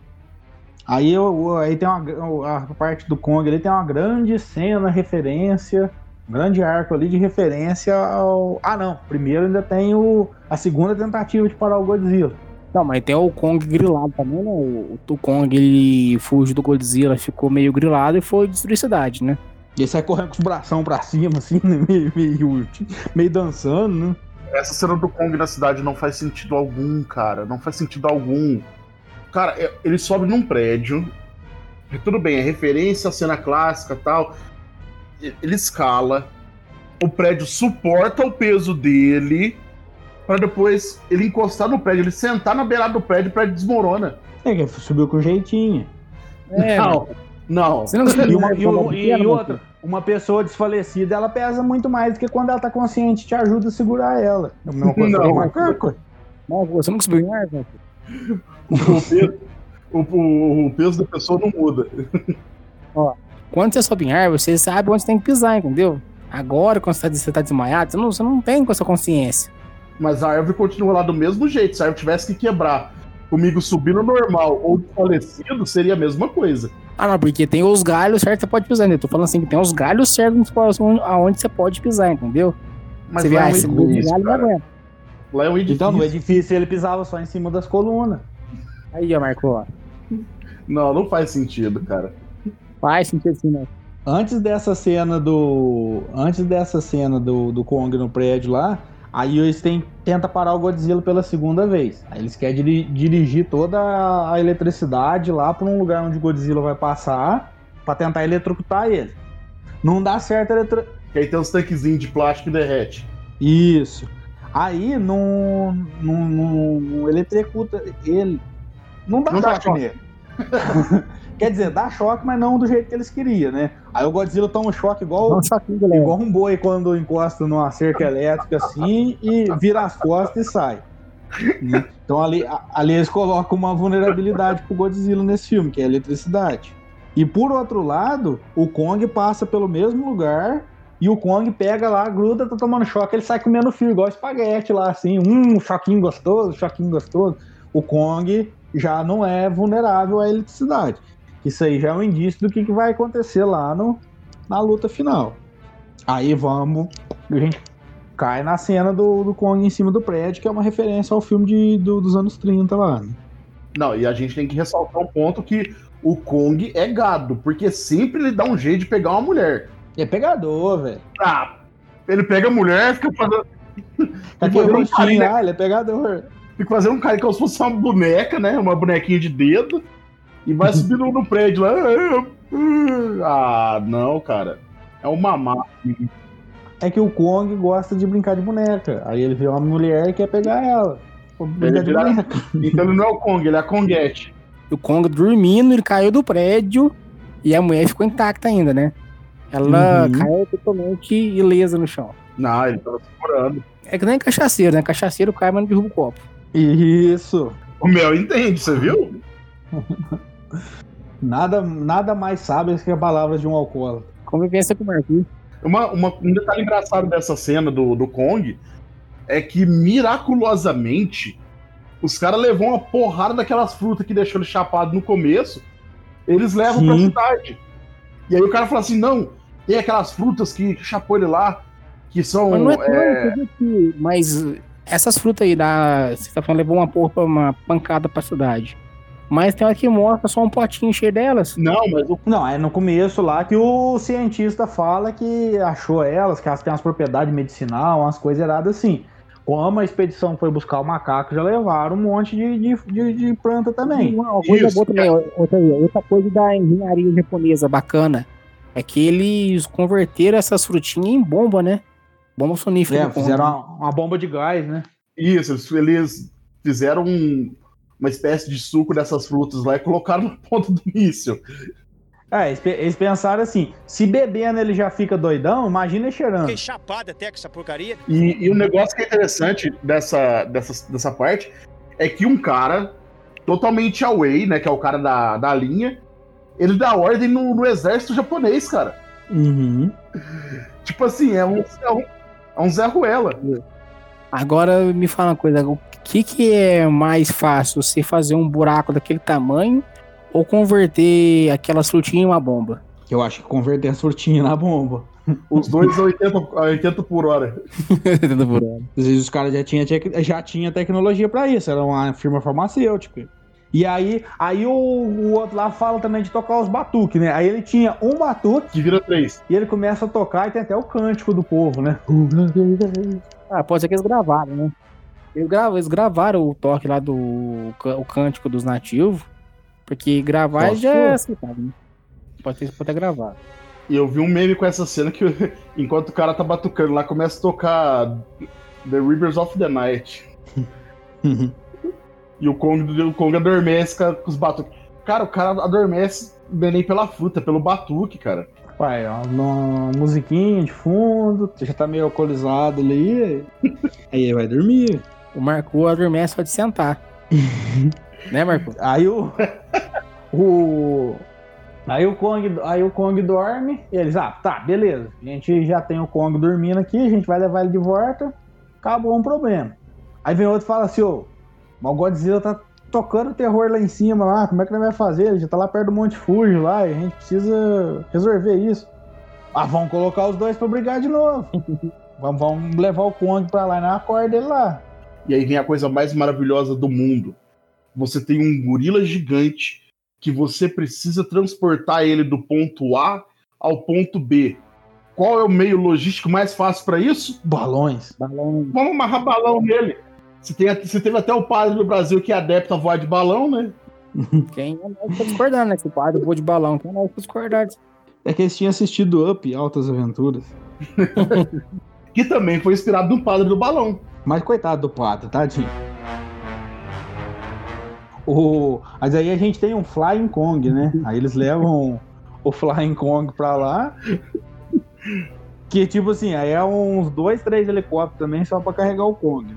Speaker 1: Aí, aí tem uma a parte do Kong ali tem uma grande cena referência, grande arco ali de referência ao. Ah não, primeiro ainda tem o, a segunda tentativa de parar o Godzilla.
Speaker 2: Não, mas tem o Kong grilado também, né? O, o Kong ele fugiu do Godzilla, ficou meio grilado e foi destruir a cidade, né?
Speaker 1: E ele sai correndo com os bração pra cima, assim, né? meio, meio, meio dançando, né?
Speaker 3: Essa cena do Kong na cidade não faz sentido algum, cara. Não faz sentido algum. Cara, é, ele sobe num prédio. Tudo bem, é referência à cena clássica tal. Ele escala. O prédio suporta o peso dele. Para depois ele encostar no prédio, ele sentar na beirada do prédio, o prédio desmorona.
Speaker 1: É, que subiu com jeitinho.
Speaker 3: É, não, não.
Speaker 1: Você não e, uma, e, uma, e outra, uma pessoa desfalecida, ela pesa muito mais do que quando ela tá consciente, te ajuda a segurar ela.
Speaker 3: Não, não.
Speaker 2: não você não subiu em ar?
Speaker 3: O peso, o, o, o peso da pessoa não muda.
Speaker 2: Ó, quando você sobe em árvore, você sabe onde tem que pisar, entendeu? Agora, quando você tá, você tá desmaiado, você não, você não tem com essa consciência.
Speaker 3: Mas a árvore continua lá do mesmo jeito. Se a árvore tivesse que quebrar comigo subindo normal ou falecido, seria a mesma coisa.
Speaker 2: Ah, não, porque tem os galhos certos que você pode pisar, né? Eu tô falando assim que tem os galhos certos aonde você pode pisar, entendeu?
Speaker 3: Mas você vê, ah, esse galho
Speaker 1: não aguenta. Lá é um edifício. Então, no edifício ele pisava só em cima das colunas.
Speaker 2: Aí, ó, marcou,
Speaker 3: Não, não faz sentido, cara.
Speaker 2: Faz sentido sim, né?
Speaker 1: Antes dessa cena do. Antes dessa cena do, do Kong no prédio lá, aí eles têm, tenta parar o Godzilla pela segunda vez. Aí eles querem dir, dirigir toda a eletricidade lá para um lugar onde o Godzilla vai passar para tentar eletrocutar ele. Não dá certo eletro...
Speaker 3: E aí tem uns tanquezinhos de plástico que derrete.
Speaker 1: Isso. Aí não, não, não eletrocuta ele. Não dá, não nele. Quer dizer, dá choque, mas não do jeito que eles queriam, né? Aí o Godzilla toma um choque igual, um igual um boi quando encosta numa cerca elétrica assim e vira as costas e sai. Né? Então ali, ali eles colocam uma vulnerabilidade pro Godzilla nesse filme, que é a eletricidade. E por outro lado, o Kong passa pelo mesmo lugar e o Kong pega lá, gruda, tá tomando choque, ele sai comendo fio, igual espaguete lá, assim, um choquinho gostoso, choquinho gostoso. O Kong já não é vulnerável à eletricidade. Isso aí já é um indício do que, que vai acontecer lá no, na luta final. Aí vamos. A gente cai na cena do, do Kong em cima do prédio, que é uma referência ao filme de, do, dos anos 30 lá. Né?
Speaker 3: Não, e a gente tem que ressaltar um ponto que o Kong é gado, porque sempre ele dá um jeito de pegar uma mulher.
Speaker 1: É pegador, velho.
Speaker 3: Ah, ele pega a mulher, fica fazendo.
Speaker 1: Tá aqui o rostinho lá, ele é pegador.
Speaker 3: Fica fazendo um cara como se fosse uma boneca, né? Uma bonequinha de dedo. E vai subindo no prédio lá. Ah, não, cara. É um mamá.
Speaker 1: É que o Kong gosta de brincar de boneca. Aí ele vê uma mulher e quer pegar ela.
Speaker 3: Ele vira... Então ele não é o Kong, ele é a Konguete.
Speaker 2: O Kong dormindo, ele caiu do prédio e a mulher ficou intacta ainda, né? Ela uhum. caiu totalmente ilesa no chão.
Speaker 3: Não, ele tava segurando.
Speaker 2: É que nem cachaceiro, né? Cachaceiro cai, mas não derruba o copo.
Speaker 1: Isso.
Speaker 3: O Mel entende, você viu?
Speaker 1: nada, nada mais sábio que a palavra de um alcoólatra.
Speaker 2: Convivência com o Marquinhos.
Speaker 3: Uma, uma, um detalhe engraçado dessa cena do, do Kong é que miraculosamente os caras levam uma porrada daquelas frutas que deixou ele chapado no começo, eles levam Sim. pra cidade. E aí o cara fala assim: não, tem aquelas frutas que chapou ele lá, que são.
Speaker 2: Mas, não é, é... mas essas frutas aí, da, você tá falando, levou uma porra, uma pancada pra cidade. Mas tem uma que mostra só um potinho cheio delas.
Speaker 1: Não, mas o... Não, é no começo lá que o cientista fala que achou elas, que elas têm umas propriedades medicinal, umas coisas erradas assim. Como a expedição foi buscar o macaco, já levaram um monte de, de, de, de planta também.
Speaker 2: Uma coisa Isso, boa também, outra, outra coisa da engenharia japonesa bacana é que eles converteram essas frutinhas em bomba, né? Bomba sonífera.
Speaker 1: É, fizeram uma, uma bomba de gás, né?
Speaker 3: Isso, eles fizeram um- uma espécie de suco dessas frutas lá e colocaram na ponta do míssil.
Speaker 1: É, eles, pe- eles pensaram assim: se bebendo ele já fica doidão, imagina ele cheirando.
Speaker 4: Fiquei chapado até com essa porcaria.
Speaker 3: E, e o negócio que é interessante dessa, dessa, dessa parte é que um cara totalmente away, né, que é o cara da, da linha, ele dá ordem no, no exército japonês, cara.
Speaker 1: Uhum.
Speaker 3: Tipo assim, é um, é um, é um Zé Ruela.
Speaker 2: Agora me fala uma coisa, o que, que é mais fácil, você fazer um buraco daquele tamanho ou converter aquelas frutinhas em uma bomba?
Speaker 1: Eu acho que converter as frutinhas na bomba.
Speaker 3: Os dois a 80, a 80 por hora.
Speaker 1: Às vezes os caras já tinham já tinha tecnologia pra isso, era uma firma farmacêutica. E aí, aí o, o outro lá fala também de tocar os batuques, né? Aí ele tinha um batuque
Speaker 3: Que vira três.
Speaker 1: e ele começa a tocar e tem até o cântico do povo, né?
Speaker 2: Ah, pode ser que eles gravaram, né? Eles, gra- eles gravaram o toque lá do o cântico dos nativos, porque gravar
Speaker 1: Só
Speaker 2: já é aceitável, né? Pode ter, pode ter gravado.
Speaker 3: E eu vi um meme com essa cena que enquanto o cara tá batucando lá, começa a tocar The Rivers of the Night. E o Kong, o Kong adormece com com os batuques. Cara, o cara adormece nem pela fruta, pelo batuque, cara.
Speaker 1: Vai, ó, uma musiquinha de fundo, você já tá meio alcoolizado ali. Aí ele vai dormir.
Speaker 2: O Marco adormece só de sentar. né, Marco?
Speaker 1: Aí o. o. Aí o Kong, aí o Kong dorme e eles, ah, tá, beleza. A gente já tem o Kong dormindo aqui, a gente vai levar ele de volta. Acabou um problema. Aí vem outro e fala assim, ô, mas o Godzilla tá tocando terror lá em cima lá, como é que ele vai fazer? Ele já tá lá perto do Monte Fuji lá e a gente precisa resolver isso. Ah, vamos colocar os dois pra brigar de novo. vamos, vamos levar o Kong pra lá e não acorda ele lá.
Speaker 3: E aí vem a coisa mais maravilhosa do mundo. Você tem um gorila gigante que você precisa transportar ele do ponto A ao ponto B. Qual é o meio logístico mais fácil para isso?
Speaker 1: Balões.
Speaker 2: Balão.
Speaker 3: Vamos amarrar balão nele. Você, tem, você teve até o padre do Brasil que é adepto a voar de balão, né?
Speaker 2: Quem é nós tá discordando, né? Se o padre voa de balão, quem é nós pra discordar?
Speaker 1: É que eles tinham assistido Up, Altas Aventuras.
Speaker 3: Que também foi inspirado no padre do balão.
Speaker 1: Mas coitado do pato, tadinho. O... Mas aí a gente tem um Flying Kong, né? Aí eles levam o Flying Kong pra lá. Que tipo assim, aí é uns dois, três helicópteros também só pra carregar o Kong.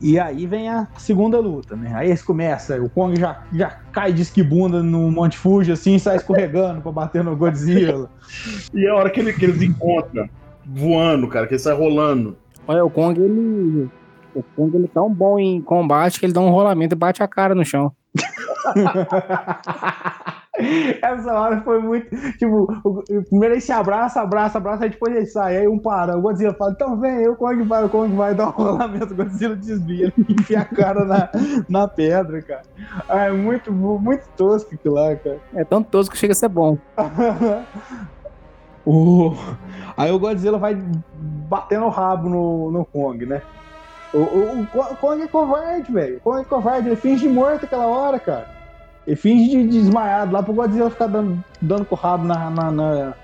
Speaker 1: E aí vem a segunda luta, né? Aí eles começam, o Kong já, já cai de esquibunda no Monte Fuji assim, e sai escorregando pra bater no Godzilla.
Speaker 3: E é a hora que, ele- que eles encontram, voando, cara, que ele sai rolando.
Speaker 2: Olha, o Kong, ele. O Kong, ele é tão bom em combate que ele dá um rolamento e bate a cara no chão.
Speaker 1: Essa hora foi muito. Tipo, o- primeiro ele se abraça, abraça, abraça, aí depois ele sai. Aí um para. O Godzilla fala: então vem, eu, o Kong vai, o Kong vai dar um rolamento. O Godzilla desvia, ele enfia a cara na, na pedra, cara. Ah, é muito, muito tosco aquilo lá, cara.
Speaker 2: É tão tosco que chega a ser bom.
Speaker 1: O- Aí o Godzilla vai batendo o rabo no, no Kong, né? O, o- o Ko- o Kong é covarde, velho. O Kong é covarde, ele finge morto aquela hora, cara. Ele finge de, de desmaiado lá pro Godzilla ficar dando, dando com o rabo na, na- na-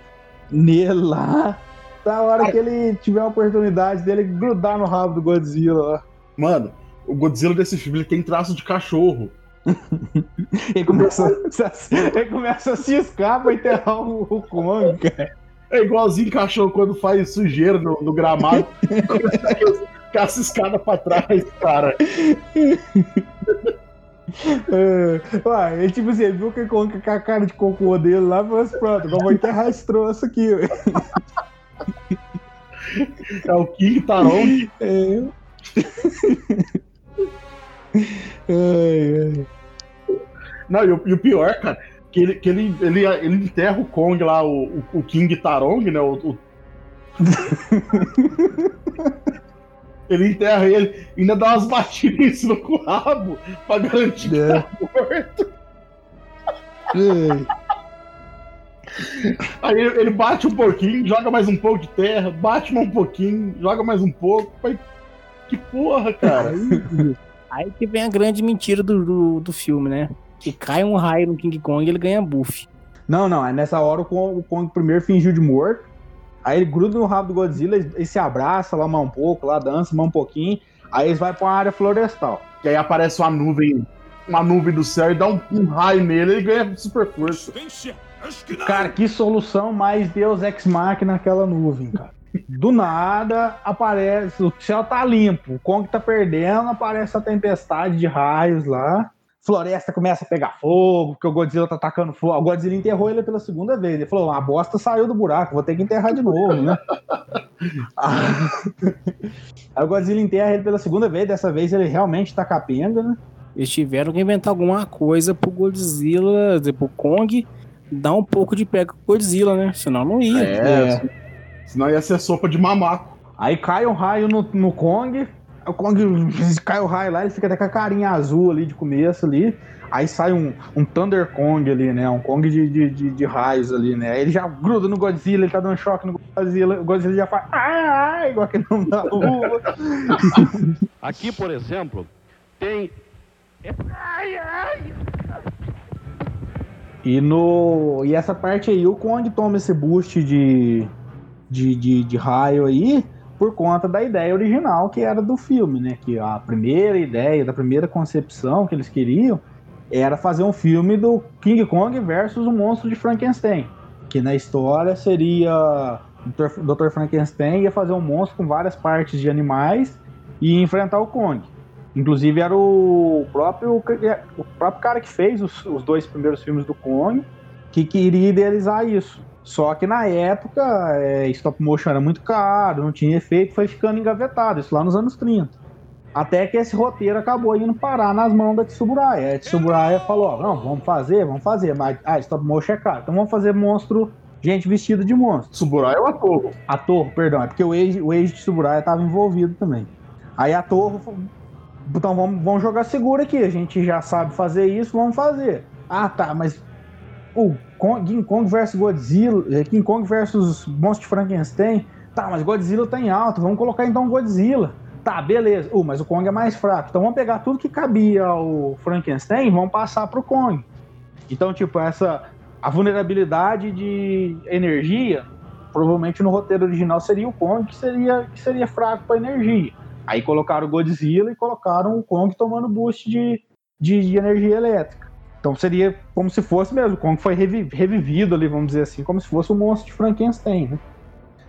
Speaker 1: nele lá. Da hora que ele tiver a oportunidade dele grudar no rabo do Godzilla lá.
Speaker 3: Mano, o Godzilla desse filme ele tem traço de cachorro.
Speaker 1: Ele começa, a- ele começa a ciscar pra enterrar o, o Kong, cara.
Speaker 3: É igualzinho cachorro quando faz sujeira no, no gramado. Com essa escada pra trás, cara.
Speaker 1: É, ué, ele tipo assim, viu que ele com com a cara de cocô dele lá e falou assim, pronto, agora vou enterrar esse troço aqui.
Speaker 3: É o King Tarong.
Speaker 1: É. Ai, ai.
Speaker 3: Não, e o, e o pior, cara, que ele, que ele, ele, ele enterra o Kong lá, o, o, o King Tarong, né? O, o- ele enterra ele e ainda dá umas batidas em cima com o rabo pra garantir que
Speaker 1: É.
Speaker 3: tá morto.
Speaker 1: Ai.
Speaker 3: Aí ele ele bate um pouquinho, joga mais um pouco de terra, bate mais um pouquinho, joga mais um pouco. Mas que porra, cara.
Speaker 2: Aí que vem a grande mentira do, do, do filme, né? Que cai um raio no King Kong e ele ganha buff.
Speaker 1: Não, não, é nessa hora o Kong, o Kong primeiro fingiu de morto. Aí ele gruda no rabo do Godzilla, ele se abraça lá mais um pouco, lá dança mais um pouquinho. Aí eles vão pra uma área florestal.
Speaker 3: Que aí aparece uma nuvem, uma nuvem do céu e dá um, um raio nele e ele ganha super força.
Speaker 1: Cara, que solução mais Deus Ex Machina naquela nuvem, cara. Do nada aparece, o céu tá limpo, o Kong tá perdendo, aparece a tempestade de raios lá. Floresta começa a pegar fogo, porque o Godzilla tá atacando fogo. O Godzilla enterrou ele pela segunda vez. Ele falou: a bosta saiu do buraco, vou ter que enterrar de novo, né? Aí o Godzilla enterra ele pela segunda vez, dessa vez ele realmente tá capenga, né?
Speaker 2: Eles tiveram que inventar alguma coisa pro Godzilla, pro Kong, dar um pouco de pé com o Godzilla, né? Senão não ia.
Speaker 3: É, senão ia ser sopa de mamaco.
Speaker 1: Aí cai um raio no, no Kong, o Kong cai o raio lá, ele fica até com a carinha azul ali de começo ali. Aí sai um, um Thunder Kong ali, né? Um Kong de, de, de, de raios ali, né? Aí ele já gruda no Godzilla, ele tá dando choque no Godzilla. O Godzilla já faz. Ah, igual aquele nome da rua.
Speaker 5: Aqui, por exemplo, tem.
Speaker 1: Ai, ai. E, no, e essa parte aí, o Kong toma esse boost de, de, de, de raio aí por conta da ideia original que era do filme, né? Que a primeira ideia, da primeira concepção que eles queriam era fazer um filme do King Kong versus o monstro de Frankenstein. Que na história seria o Dr. Frankenstein ia fazer um monstro com várias partes de animais e enfrentar o Kong. Inclusive era o próprio, o próprio cara que fez os, os dois primeiros filmes do Kong que queria idealizar isso. Só que na época, é, stop motion era muito caro, não tinha efeito, foi ficando engavetado, isso lá nos anos 30. Até que esse roteiro acabou indo parar nas mãos da Tsuburaya. A Tsuburaya falou: ó, não, vamos fazer, vamos fazer, mas ah, stop motion é caro, então vamos fazer monstro, gente vestida de monstro.
Speaker 3: Tsuburaya é o ator.
Speaker 1: Ator, perdão, é porque o ex, o ex de Tsuburaya estava envolvido também. Aí a Torre, então vamos, vamos jogar seguro aqui, a gente já sabe fazer isso, vamos fazer. Ah, tá, mas o Kong, King Kong versus Godzilla, eh, King Kong versus Monstro Frankenstein. Tá, mas Godzilla tá em alto, vamos colocar então Godzilla. Tá, beleza. Uh, mas o Kong é mais fraco. Então vamos pegar tudo que cabia ao Frankenstein e vamos passar pro Kong. Então, tipo, essa a vulnerabilidade de energia, provavelmente no roteiro original seria o Kong que seria, que seria fraco para energia. Aí colocaram o Godzilla e colocaram o Kong tomando boost de, de, de energia elétrica. Então seria como se fosse mesmo, Kong foi revivido ali, vamos dizer assim, como se fosse o um monstro de Frankenstein, né?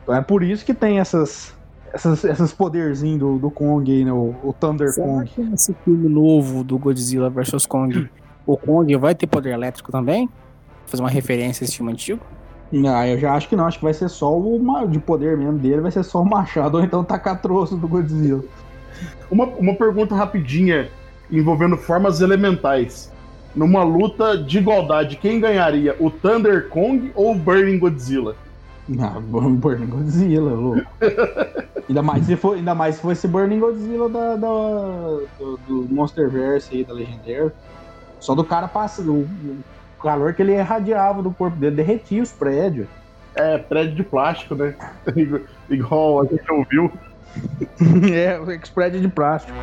Speaker 1: Então é por isso que tem essas, essas, esses poderzinhos do, do Kong aí, né? O, o Thunder Será Kong.
Speaker 2: Que nesse filme novo do Godzilla vs Kong, o Kong vai ter poder elétrico também? Fazer uma referência a esse filme antigo?
Speaker 1: Ah, eu já acho que não, acho que vai ser só o de poder mesmo dele, vai ser só o machado, ou então o tacatroço do Godzilla.
Speaker 3: Uma, uma pergunta rapidinha envolvendo formas elementais numa luta de igualdade, quem ganharia? O Thunder Kong ou o Burning Godzilla?
Speaker 1: Não, Burning Godzilla, louco. ainda, mais se for, ainda mais se fosse Burning Godzilla da, da do, do Monsterverse aí, da Legendary. Só do cara passa. O, calor que ele irradiava do corpo dele, derretia os prédios.
Speaker 3: É, prédio de plástico, né? Igual a gente ouviu.
Speaker 1: é, o prédio de plástico.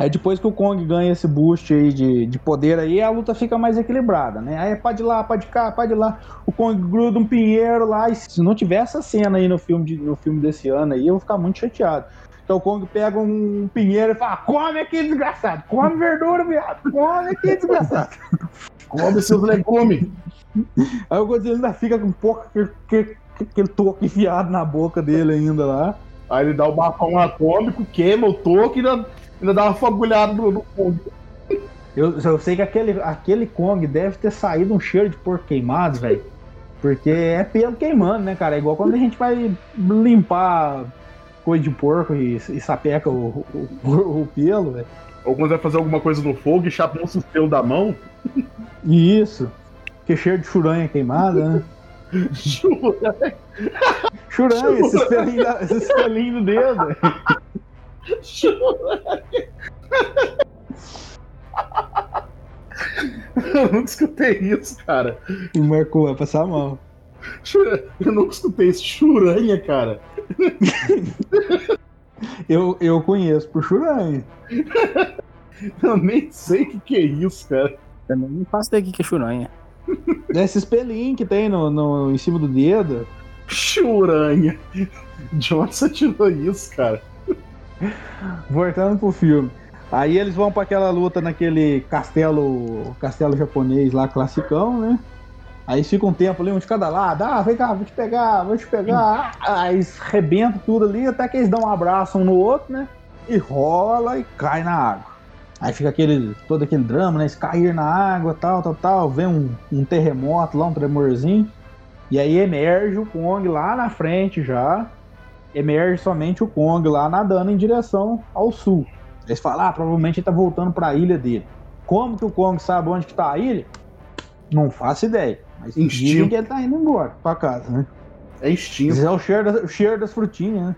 Speaker 1: Aí depois que o Kong ganha esse boost aí de, de poder aí, a luta fica mais equilibrada, né? Aí pode ir lá, pode cá, pode ir lá. O Kong gruda um pinheiro lá. E se não tiver essa cena aí no filme, de, no filme desse ano aí, eu vou ficar muito chateado. Então o Kong pega um pinheiro e fala: come aqui, desgraçado, come verdura, viado, come aqui, desgraçado.
Speaker 3: come seus legumes.
Speaker 1: Aí o Godzilla ainda fica com um pouco aquele, aquele toque enfiado na boca dele ainda lá.
Speaker 3: Aí ele dá o bafão atômico, queima o toque e ainda Ainda dá uma fagulhada no, no Kong.
Speaker 1: Eu, eu sei que aquele, aquele Kong deve ter saído um cheiro de porco queimado, velho. Porque é pelo queimando, né, cara? É igual quando a gente vai limpar coisa de porco e, e sapeca o, o, o, o pelo, velho.
Speaker 3: Ou quando vai fazer alguma coisa no fogo e chapa o pelo da mão.
Speaker 1: Isso. Que cheiro de churanha queimada, né? churanha. Churanha, esses pelinhos, esses pelinhos dedo.
Speaker 3: Eu nunca escutei isso, cara.
Speaker 1: O Marco vai passar mal.
Speaker 3: Eu nunca escutei isso. Churanha, cara.
Speaker 1: eu, eu conheço por churanha.
Speaker 3: Eu nem sei o que, que é isso, cara.
Speaker 2: Eu não faço daqui que é churanha.
Speaker 1: Desses pelinhos que tem no, no, em cima do dedo.
Speaker 3: Churanha. De onde você tirou isso, cara?
Speaker 1: Voltando pro filme. Aí eles vão para aquela luta naquele castelo, castelo japonês lá, classicão, né? Aí fica um tempo ali, um de cada lado. Ah, vem cá, vou te pegar, vou te pegar. Aí rebenta tudo ali, até que eles dão um abraço um no outro, né? E rola e cai na água. Aí fica aquele, todo aquele drama, né? Eles cair na água, tal, tal, tal. Vem um, um terremoto lá, um tremorzinho. E aí emerge o Kong lá na frente já. Emerge somente o Kong lá nadando em direção ao sul. Eles falam, ah, provavelmente ele tá voltando para a ilha dele. Como que o Kong sabe onde que tá a ilha? Não faço ideia. Mas dizem que ele tá indo embora pra casa, né?
Speaker 3: É instinto.
Speaker 1: Esse é o cheiro, das, o cheiro das frutinhas, né?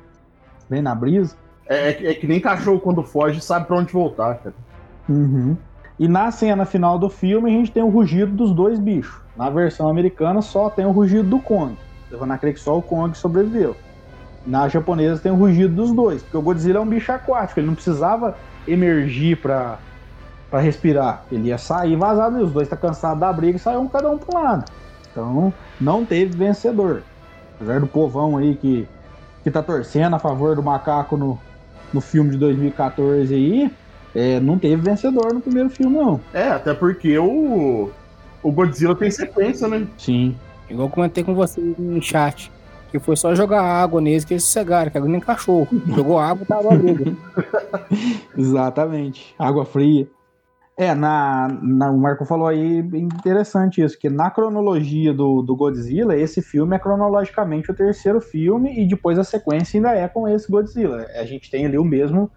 Speaker 1: Vem na brisa.
Speaker 3: É, é, é, que nem cachorro quando foge sabe pra onde voltar, cara.
Speaker 1: Uhum. E na cena final do filme a gente tem o rugido dos dois bichos. Na versão americana só tem o rugido do Kong. Levando a crer que só o Kong sobreviveu. Na japonesa tem o rugido dos dois, porque o Godzilla é um bicho aquático, ele não precisava emergir para para respirar. Ele ia sair vazado e os dois tá cansados da briga e saiu um cada um para um lado. Então, não teve vencedor. Apesar do povão aí que, que tá torcendo a favor do macaco no, no filme de 2014 aí, é, não teve vencedor no primeiro filme, não.
Speaker 3: É, até porque o, o Godzilla tem sequência, né?
Speaker 1: Sim.
Speaker 2: Igual eu comentei com você no chat. Que foi só jogar água neles que eles sossegaram, que água nem cachorro. Jogou água, tava briga.
Speaker 1: Exatamente. Água fria. É, na, na, o Marco falou aí, interessante isso, que na cronologia do, do Godzilla, esse filme é cronologicamente o terceiro filme e depois a sequência ainda é com esse Godzilla. A gente tem ali o mesmo,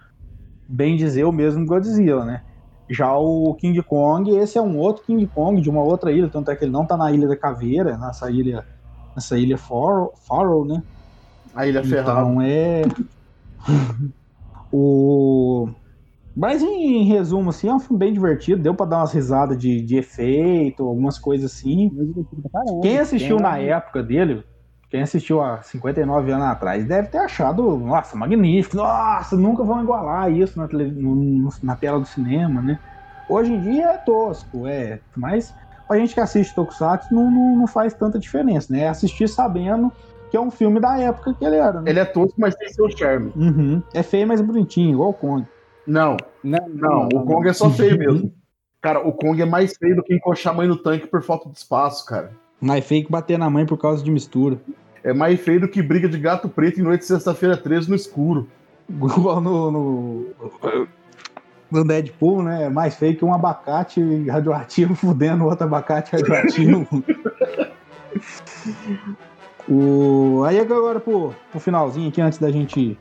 Speaker 1: bem dizer, o mesmo Godzilla, né? Já o King Kong, esse é um outro King Kong de uma outra ilha, tanto é que ele não tá na Ilha da Caveira, nessa ilha nessa ilha Faroe, né?
Speaker 3: A ilha ferrada.
Speaker 1: Então é. o. Mas em resumo, assim, é um filme bem divertido, deu pra dar umas risadas de, de efeito, algumas coisas assim. Quem assistiu na época dele, quem assistiu há 59 anos atrás, deve ter achado, nossa, magnífico, nossa, nunca vão igualar isso na, tele, no, na tela do cinema, né? Hoje em dia é tosco, é, mas a gente que assiste Tokusatsu não, não, não, faz tanta diferença, né? É assistir sabendo que é um filme da época que ele era. Né?
Speaker 3: Ele é tosco, mas tem seu charme.
Speaker 1: Uhum. É feio, mas bonitinho, igual o Kong.
Speaker 3: Não, não, não, não o Kong é só feio mesmo. Cara, o Kong é mais feio do que encoxar a mãe no tanque por falta de espaço, cara.
Speaker 1: Mais feio que bater na mãe por causa de mistura.
Speaker 3: É mais feio do que briga de gato preto em noite de sexta-feira 13 no escuro.
Speaker 1: Igual no, no, no Deadpool, né? É mais feio que um abacate radioativo fudendo outro abacate radioativo. o... Aí agora pro, pro finalzinho aqui, antes da gente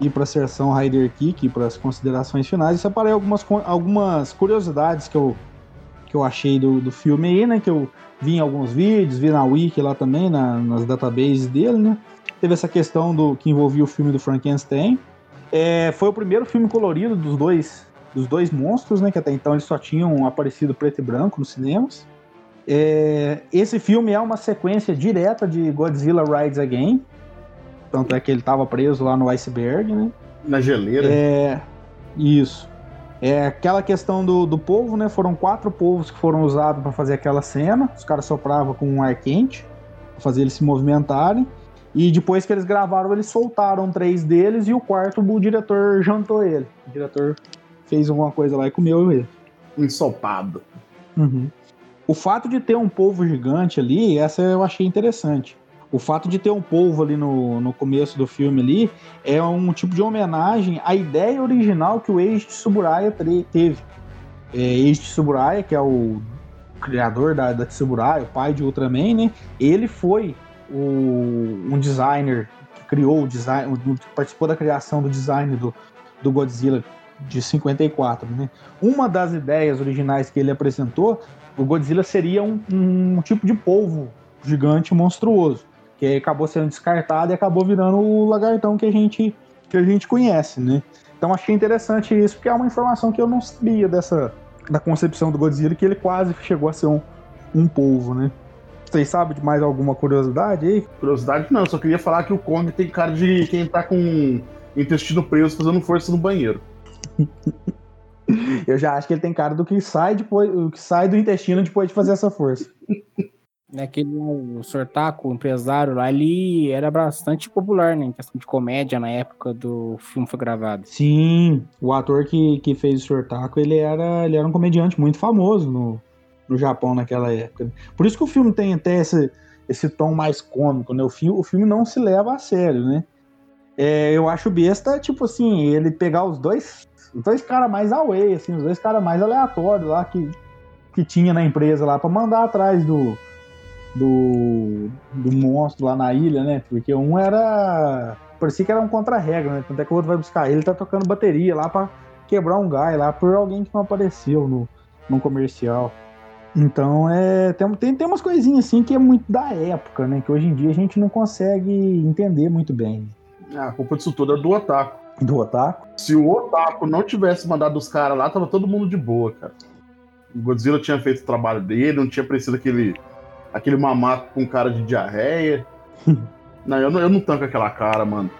Speaker 1: ir para a sessão Rider Kick, para as considerações finais, eu separei algumas, algumas curiosidades que eu, que eu achei do, do filme aí, né? Que eu vi em alguns vídeos, vi na Wiki lá também, na, nas databases dele, né? Teve essa questão do que envolvia o filme do Frankenstein. É, foi o primeiro filme colorido dos dois dos dois monstros, né? Que até então eles só tinham aparecido preto e branco nos cinemas. É, esse filme é uma sequência direta de Godzilla Rides Again. Tanto é que ele estava preso lá no iceberg, né?
Speaker 3: Na geleira.
Speaker 1: É, isso. É aquela questão do, do povo, né? Foram quatro povos que foram usados para fazer aquela cena. Os caras sopravam com um ar quente para fazer eles se movimentarem. E depois que eles gravaram, eles soltaram três deles e o quarto o diretor jantou ele. O diretor fez alguma coisa lá e comeu ele.
Speaker 3: Ensopado.
Speaker 1: Uhum. O fato de ter um polvo gigante ali, essa eu achei interessante. O fato de ter um polvo ali no, no começo do filme ali é um tipo de homenagem à ideia original que o Eiji Tsuburaya teve. É, Eiji Tsuburaya, que é o criador da, da Tsuburaya, o pai de Ultraman, né? Ele foi o, um designer que criou o design, participou da criação do design do, do Godzilla de 54. Né? Uma das ideias originais que ele apresentou, o Godzilla seria um, um tipo de polvo gigante monstruoso, que acabou sendo descartado e acabou virando o lagartão que a gente, que a gente conhece. Né? Então achei interessante isso, porque é uma informação que eu não sabia dessa da concepção do Godzilla, que ele quase chegou a ser um, um polvo, né? Vocês sabem de mais alguma curiosidade aí?
Speaker 3: Curiosidade não, só queria falar que o Kong tem cara de quem tá com intestino preso fazendo força no banheiro.
Speaker 1: Eu já acho que ele tem cara do que sai depois, que sai do intestino depois de fazer essa força.
Speaker 2: Naquele o Sortaco, o empresário lá, ele era bastante popular, né? Em questão de comédia na época do filme foi gravado.
Speaker 1: Sim, o ator que, que fez o Sortaco, ele era, ele era um comediante muito famoso no, no Japão naquela época. Por isso que o filme tem até esse, esse tom mais cômico, né? O filme, o filme não se leva a sério, né? É, eu acho besta, tipo assim, ele pegar os dois, os dois caras mais away, assim, os dois caras mais aleatórios lá que, que tinha na empresa lá para mandar atrás do, do, do monstro lá na ilha, né? Porque um era. Parecia que era um contra-regra, né? Tanto é que o outro vai buscar ele, tá tocando bateria lá para quebrar um gai lá por alguém que não apareceu no, no comercial. Então, é, tem, tem, tem umas coisinhas assim que é muito da época, né? Que hoje em dia a gente não consegue entender muito bem.
Speaker 3: Ah, a culpa disso tudo é do Otaku.
Speaker 1: Do Otaku?
Speaker 3: Se o Otaku não tivesse mandado os caras lá, tava todo mundo de boa, cara. O Godzilla tinha feito o trabalho dele, não tinha preciso aquele aquele mamaco com cara de diarreia. não, eu não, eu não tanco aquela cara, mano.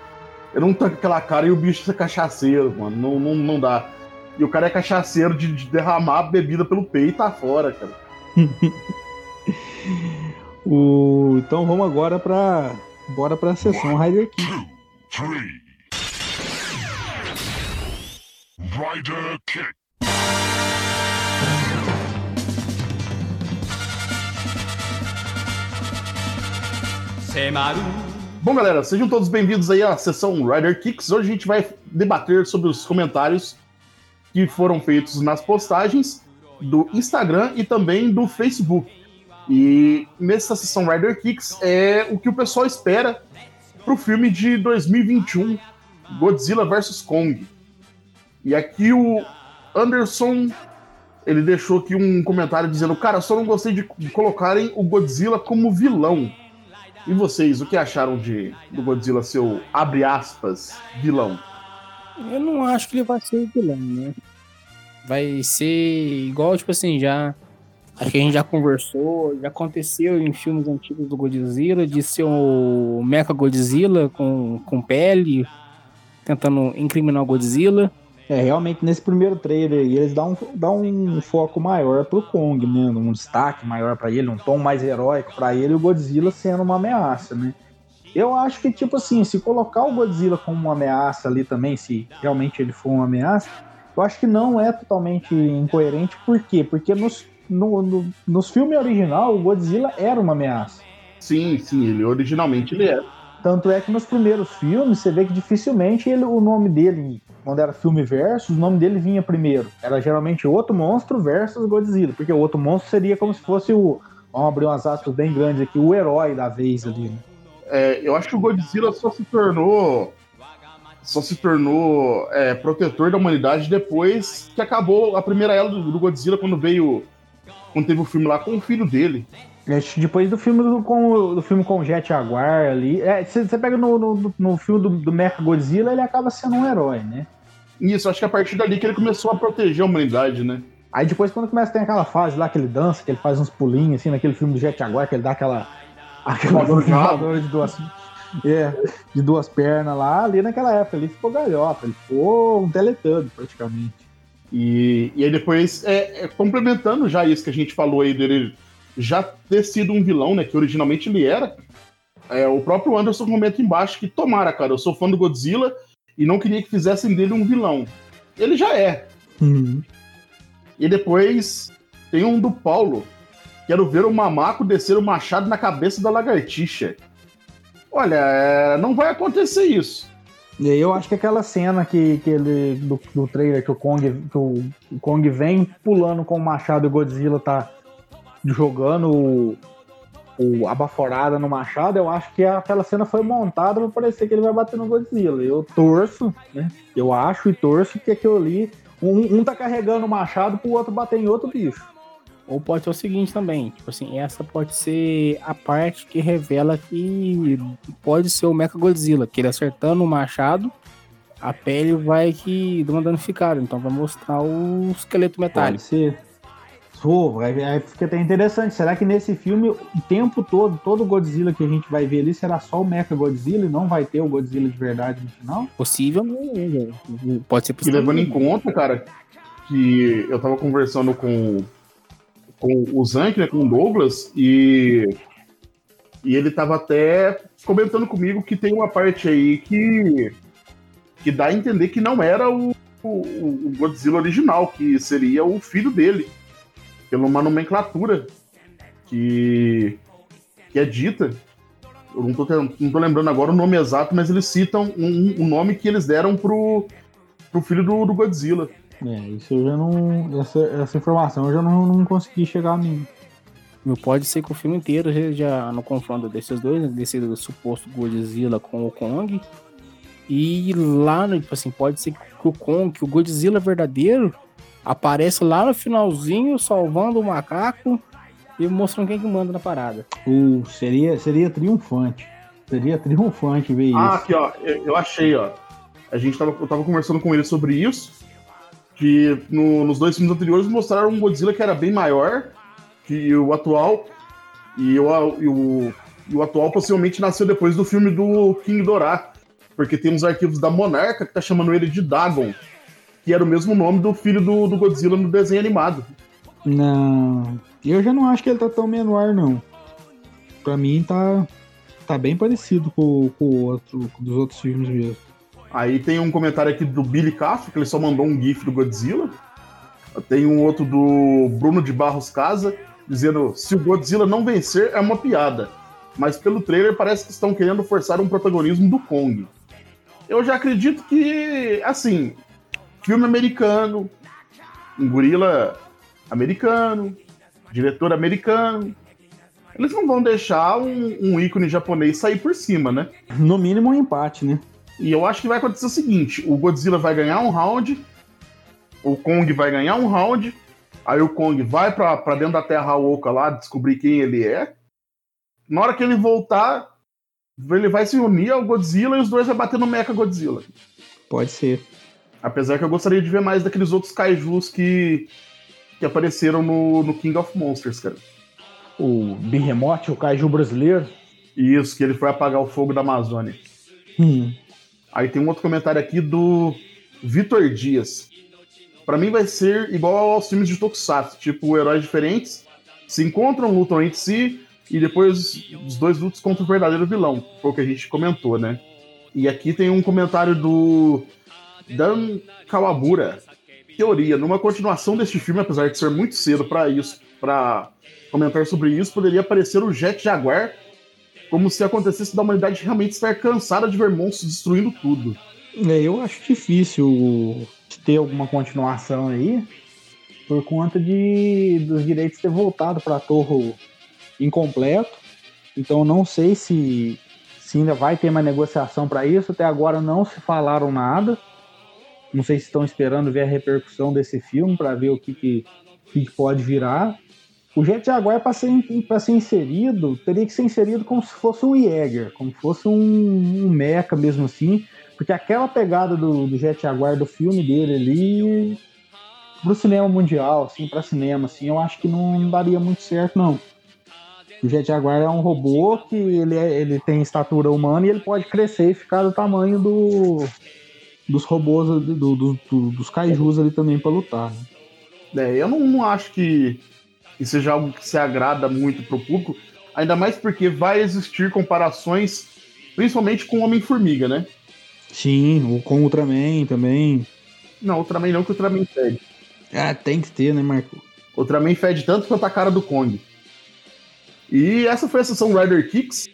Speaker 3: Eu não tanco aquela cara e o bicho é cachaceiro, mano. Não, não, não dá. E o cara é cachaceiro de, de derramar bebida pelo peito e tá fora, cara.
Speaker 1: o... Então vamos agora pra. Bora pra sessão Rider Kick. Rider Kick.
Speaker 3: Bom, galera, sejam todos bem-vindos aí à sessão Rider Kicks. Hoje a gente vai debater sobre os comentários que foram feitos nas postagens do Instagram e também do Facebook. E nessa sessão Rider Kicks é o que o pessoal espera para o filme de 2021, Godzilla vs Kong. E aqui o Anderson ele deixou aqui um comentário dizendo: Cara, só não gostei de colocarem o Godzilla como vilão. E vocês, o que acharam de do Godzilla ser o, abre aspas, vilão?
Speaker 2: Eu não acho que ele vai ser vilão, né? Vai ser igual, tipo assim, já. Acho que a gente já conversou, já aconteceu em filmes antigos do Godzilla, de ser o Mecha Godzilla com, com pele, tentando incriminar o Godzilla.
Speaker 1: É, realmente nesse primeiro trailer eles dão, dão um foco maior pro Kong, né? Um destaque maior para ele, um tom mais heróico para ele, e o Godzilla sendo uma ameaça, né? Eu acho que, tipo assim, se colocar o Godzilla como uma ameaça ali também, se realmente ele for uma ameaça, eu acho que não é totalmente incoerente. Por quê? Porque nos, no, no, nos filmes original, o Godzilla era uma ameaça.
Speaker 3: Sim, sim, ele originalmente ele era.
Speaker 1: Tanto é que nos primeiros filmes você vê que dificilmente ele, o nome dele, quando era filme versus, o nome dele vinha primeiro. Era geralmente outro monstro versus Godzilla, porque o outro monstro seria como se fosse o. Vamos abrir umas aspas bem grandes aqui, o herói da vez ali. Né?
Speaker 3: É, eu acho que o Godzilla só se tornou. Só se tornou é, protetor da humanidade depois que acabou a primeira era do, do Godzilla, quando veio. Quando teve o filme lá com o filho dele.
Speaker 1: Depois do filme do, com, do filme com o Jet Jaguar ali. Você é, pega no, no, no, filme do, do Mecha Godzilla, ele acaba sendo um herói, né?
Speaker 3: Isso, acho que é a partir dali que ele começou a proteger a humanidade, né?
Speaker 1: Aí depois, quando começa a ter aquela fase lá que ele dança, que ele faz uns pulinhos, assim, naquele filme do Jet Jaguar, que ele dá aquela. aquela voadora de duas. É, de duas pernas lá, ali naquela época, ele ficou galhota, ele ficou um teletubby praticamente.
Speaker 3: E, e aí depois, é, é, complementando já isso que a gente falou aí dele já ter sido um vilão, né? Que originalmente ele era. É, o próprio Anderson comenta embaixo que tomara, cara, eu sou fã do Godzilla e não queria que fizessem dele um vilão. Ele já é.
Speaker 1: Uhum.
Speaker 3: E depois tem um do Paulo. Quero ver o mamaco descer o machado na cabeça da lagartixa. Olha, é, não vai acontecer isso.
Speaker 1: E aí eu acho que aquela cena que, que ele, do, do trailer que o Kong, que o, o Kong vem pulando com o machado e o Godzilla tá jogando o, o, a baforada no machado, eu acho que aquela cena foi montada para parecer que ele vai bater no Godzilla. Eu torço, né? Eu acho e torço que aquilo ali. Um, um tá carregando o machado pro outro bater em outro bicho.
Speaker 2: Ou pode ser o seguinte também, tipo assim, essa pode ser a parte que revela que pode ser o Mecha Godzilla, que ele acertando o machado, a pele vai que dando danificada, então vai mostrar o esqueleto metálico.
Speaker 1: Pode ser. Aí, aí fica até interessante. Será que nesse filme, o tempo todo, todo o Godzilla que a gente vai ver ali será só o Mecha Godzilla e não vai ter o Godzilla de verdade no final?
Speaker 2: Possível, pode ser possível.
Speaker 3: E levando em conta, cara, que eu tava conversando com, com o Zank, né, com o Douglas, e, e ele tava até comentando comigo que tem uma parte aí que, que dá a entender que não era o, o, o Godzilla original, que seria o filho dele, pela uma nomenclatura que, que é dita. Eu não tô, não tô lembrando agora o nome exato, mas eles citam um, um nome que eles deram pro, pro filho do, do Godzilla.
Speaker 1: É, isso eu já não. Essa, essa informação eu já não, não consegui chegar a mim.
Speaker 2: Pode ser que o filme inteiro já, já no confronto desses dois, desse suposto Godzilla com o Kong. E lá, no, tipo assim, pode ser que o Kong, que o Godzilla verdadeiro, apareça lá no finalzinho, salvando o macaco e mostrando quem que manda na parada.
Speaker 1: Uh, seria, seria triunfante. Seria triunfante ver
Speaker 3: ah,
Speaker 1: isso.
Speaker 3: Ah, aqui, ó. Eu, eu, achei, ó. A gente tava, eu tava conversando com ele sobre isso. Que no, nos dois filmes anteriores mostraram um Godzilla que era bem maior que o atual. E o, e o, e o atual possivelmente nasceu depois do filme do King Dorá. Porque tem uns arquivos da Monarca que tá chamando ele de Dagon. Que era o mesmo nome do filho do, do Godzilla no desenho animado.
Speaker 1: Não. Eu já não acho que ele tá tão menor, não. Pra mim tá, tá bem parecido com, com o outro, com dos outros filmes mesmo.
Speaker 3: Aí tem um comentário aqui do Billy Castro, que ele só mandou um GIF do Godzilla. Tem um outro do Bruno de Barros Casa, dizendo: se o Godzilla não vencer, é uma piada. Mas pelo trailer parece que estão querendo forçar um protagonismo do Kong. Eu já acredito que, assim, filme americano, um gorila americano, diretor americano. Eles não vão deixar um, um, ícone japonês sair por cima, né?
Speaker 1: No mínimo um empate, né?
Speaker 3: E eu acho que vai acontecer o seguinte: o Godzilla vai ganhar um round, o Kong vai ganhar um round, aí o Kong vai pra, pra dentro da Terra Oca lá descobrir quem ele é. Na hora que ele voltar, ele vai se unir ao Godzilla e os dois vão bater no Mecha Godzilla.
Speaker 1: Pode ser.
Speaker 3: Apesar que eu gostaria de ver mais daqueles outros kaijus que, que apareceram no, no King of Monsters, cara.
Speaker 1: O Behemoth, o kaiju brasileiro?
Speaker 3: Isso, que ele foi apagar o fogo da Amazônia.
Speaker 1: Hum.
Speaker 3: Aí tem um outro comentário aqui do Vitor Dias. Para mim vai ser igual aos filmes de Tokusatsu, tipo heróis diferentes se encontram, lutam entre si e depois os dois lutam contra o verdadeiro vilão, foi o que a gente comentou, né? E aqui tem um comentário do Dan Kawabura. Teoria, numa continuação deste filme, apesar de ser muito cedo para isso, para comentar sobre isso, poderia aparecer o Jet Jaguar como se acontecesse da humanidade realmente estar cansada de ver monstros destruindo tudo.
Speaker 1: É, eu acho difícil ter alguma continuação aí, por conta de dos direitos ter voltado para Torre incompleto. Então não sei se, se ainda vai ter uma negociação para isso. Até agora não se falaram nada. Não sei se estão esperando ver a repercussão desse filme para ver o que, que, que pode virar. O Jet Jaguar, para ser, ser inserido, teria que ser inserido como se fosse um Jäger, como se fosse um, um mecha mesmo assim, porque aquela pegada do, do Jet Jaguar do filme dele ali, pro cinema mundial, assim, para cinema, assim, eu acho que não, não daria muito certo, não. O Jet Jaguar é um robô que ele, é, ele tem estatura humana e ele pode crescer e ficar do tamanho do, dos robôs, do, do, do dos kaijus ali também para lutar.
Speaker 3: Né? É, eu não, não acho que que seja algo que se agrada muito para o público, ainda mais porque vai existir comparações, principalmente com Homem-Formiga, né?
Speaker 1: Sim, com o Ultraman também.
Speaker 3: Não, Ultraman não, que o Ultraman fede.
Speaker 1: Ah, tem que ter, né, Marco?
Speaker 3: O Ultraman fede tanto quanto a cara do Kong. E essa foi a sessão Rider Kicks.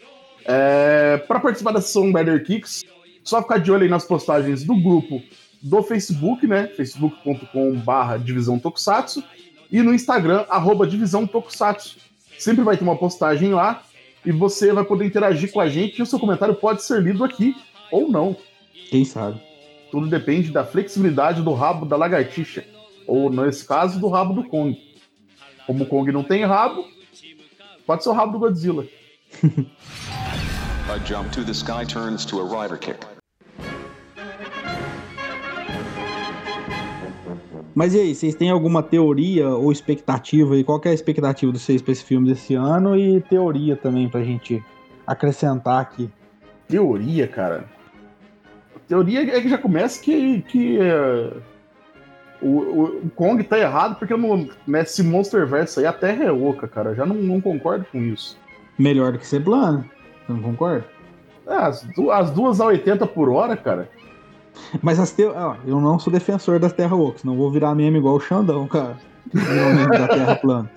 Speaker 3: É, para participar da sessão Rider Kicks, só ficar de olho aí nas postagens do grupo do Facebook, né? facebook.com/barra divisão Tokusatsu e no Instagram, arroba Divisão Tokusatsu. Sempre vai ter uma postagem lá e você vai poder interagir com a gente e o seu comentário pode ser lido aqui ou não.
Speaker 1: Quem sabe?
Speaker 3: Tudo depende da flexibilidade do rabo da lagartixa, ou nesse caso, do rabo do Kong. Como o Kong não tem rabo, pode ser o rabo do Godzilla. a jump to the sky turns to a rider kick.
Speaker 1: Mas e aí, vocês têm alguma teoria ou expectativa? E qual é a expectativa de vocês para esse filme desse ano? E teoria também pra gente acrescentar aqui.
Speaker 3: Teoria, cara. Teoria é que já começa que, que, é, O, o, Kong tá errado porque no, nesse Monsterverse aí a Terra é oca, cara. Eu já não, não concordo com isso.
Speaker 1: Melhor do que ser plano. Você não concorda?
Speaker 3: É, as, du- as duas a 80 por hora, cara.
Speaker 1: Mas as teo... ó, eu não sou defensor das Terra Oaks, não vou virar meme igual o Xandão, cara. meme da Terra plana.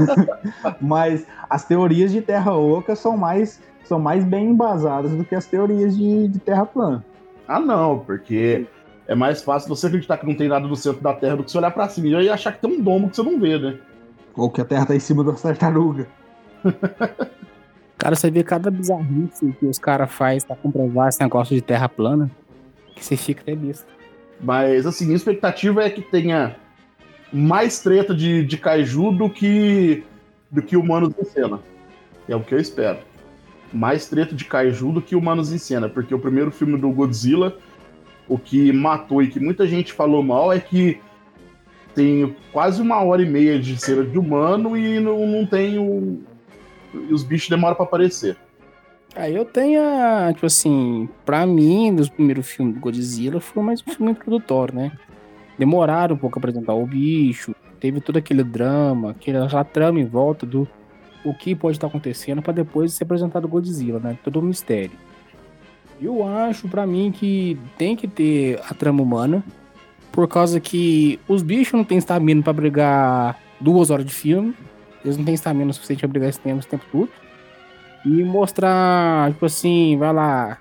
Speaker 1: Mas as teorias de Terra Oca são mais, são mais bem embasadas do que as teorias de, de Terra plana.
Speaker 3: Ah, não, porque é mais fácil você acreditar que não tem nada no centro da Terra do que você olhar pra cima e achar que tem um domo que você não vê, né?
Speaker 1: Ou que a Terra tá em cima da tartaruga.
Speaker 2: Cara, você vê cada bizarrice que os caras fazem pra comprovar esse negócio de terra plana, que você fica besta.
Speaker 3: Mas, assim, minha expectativa é que tenha mais treta de, de kaiju do que, do que humanos em cena. É o que eu espero. Mais treta de kaiju do que humanos em cena, porque o primeiro filme do Godzilla, o que matou e que muita gente falou mal é que tem quase uma hora e meia de cena de humano e não, não tem o. Os bichos demoram pra aparecer.
Speaker 2: Aí eu tenho a, tipo assim, pra mim, dos primeiros filmes do Godzilla, foi mais um filme introdutório, né? Demoraram um pouco a apresentar o bicho, teve todo aquele drama, aquela trama em volta do o que pode estar acontecendo pra depois ser apresentado o Godzilla, né? Todo um mistério. Eu acho, pra mim, que tem que ter a trama humana, por causa que os bichos não têm estamina pra brigar duas horas de filme, eles não têm estamina suficiente pra brigar esse tempo, esse tempo todo. E mostrar, tipo assim, vai lá,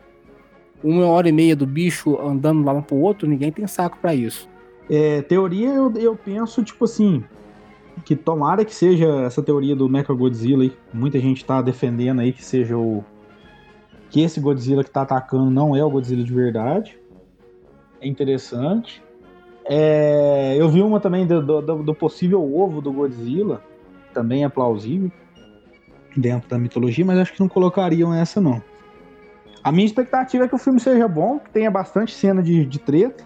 Speaker 2: uma hora e meia do bicho andando lá um pro outro, ninguém tem saco pra isso.
Speaker 1: É, teoria, eu, eu penso, tipo assim, que tomara que seja essa teoria do Mechagodzilla aí. Muita gente tá defendendo aí que seja o. Que esse Godzilla que tá atacando não é o Godzilla de verdade. É interessante. É, eu vi uma também do, do, do possível ovo do Godzilla. Também é plausível. Dentro da mitologia, mas acho que não colocariam essa, não. A minha expectativa é que o filme seja bom, que tenha bastante cena de, de treta.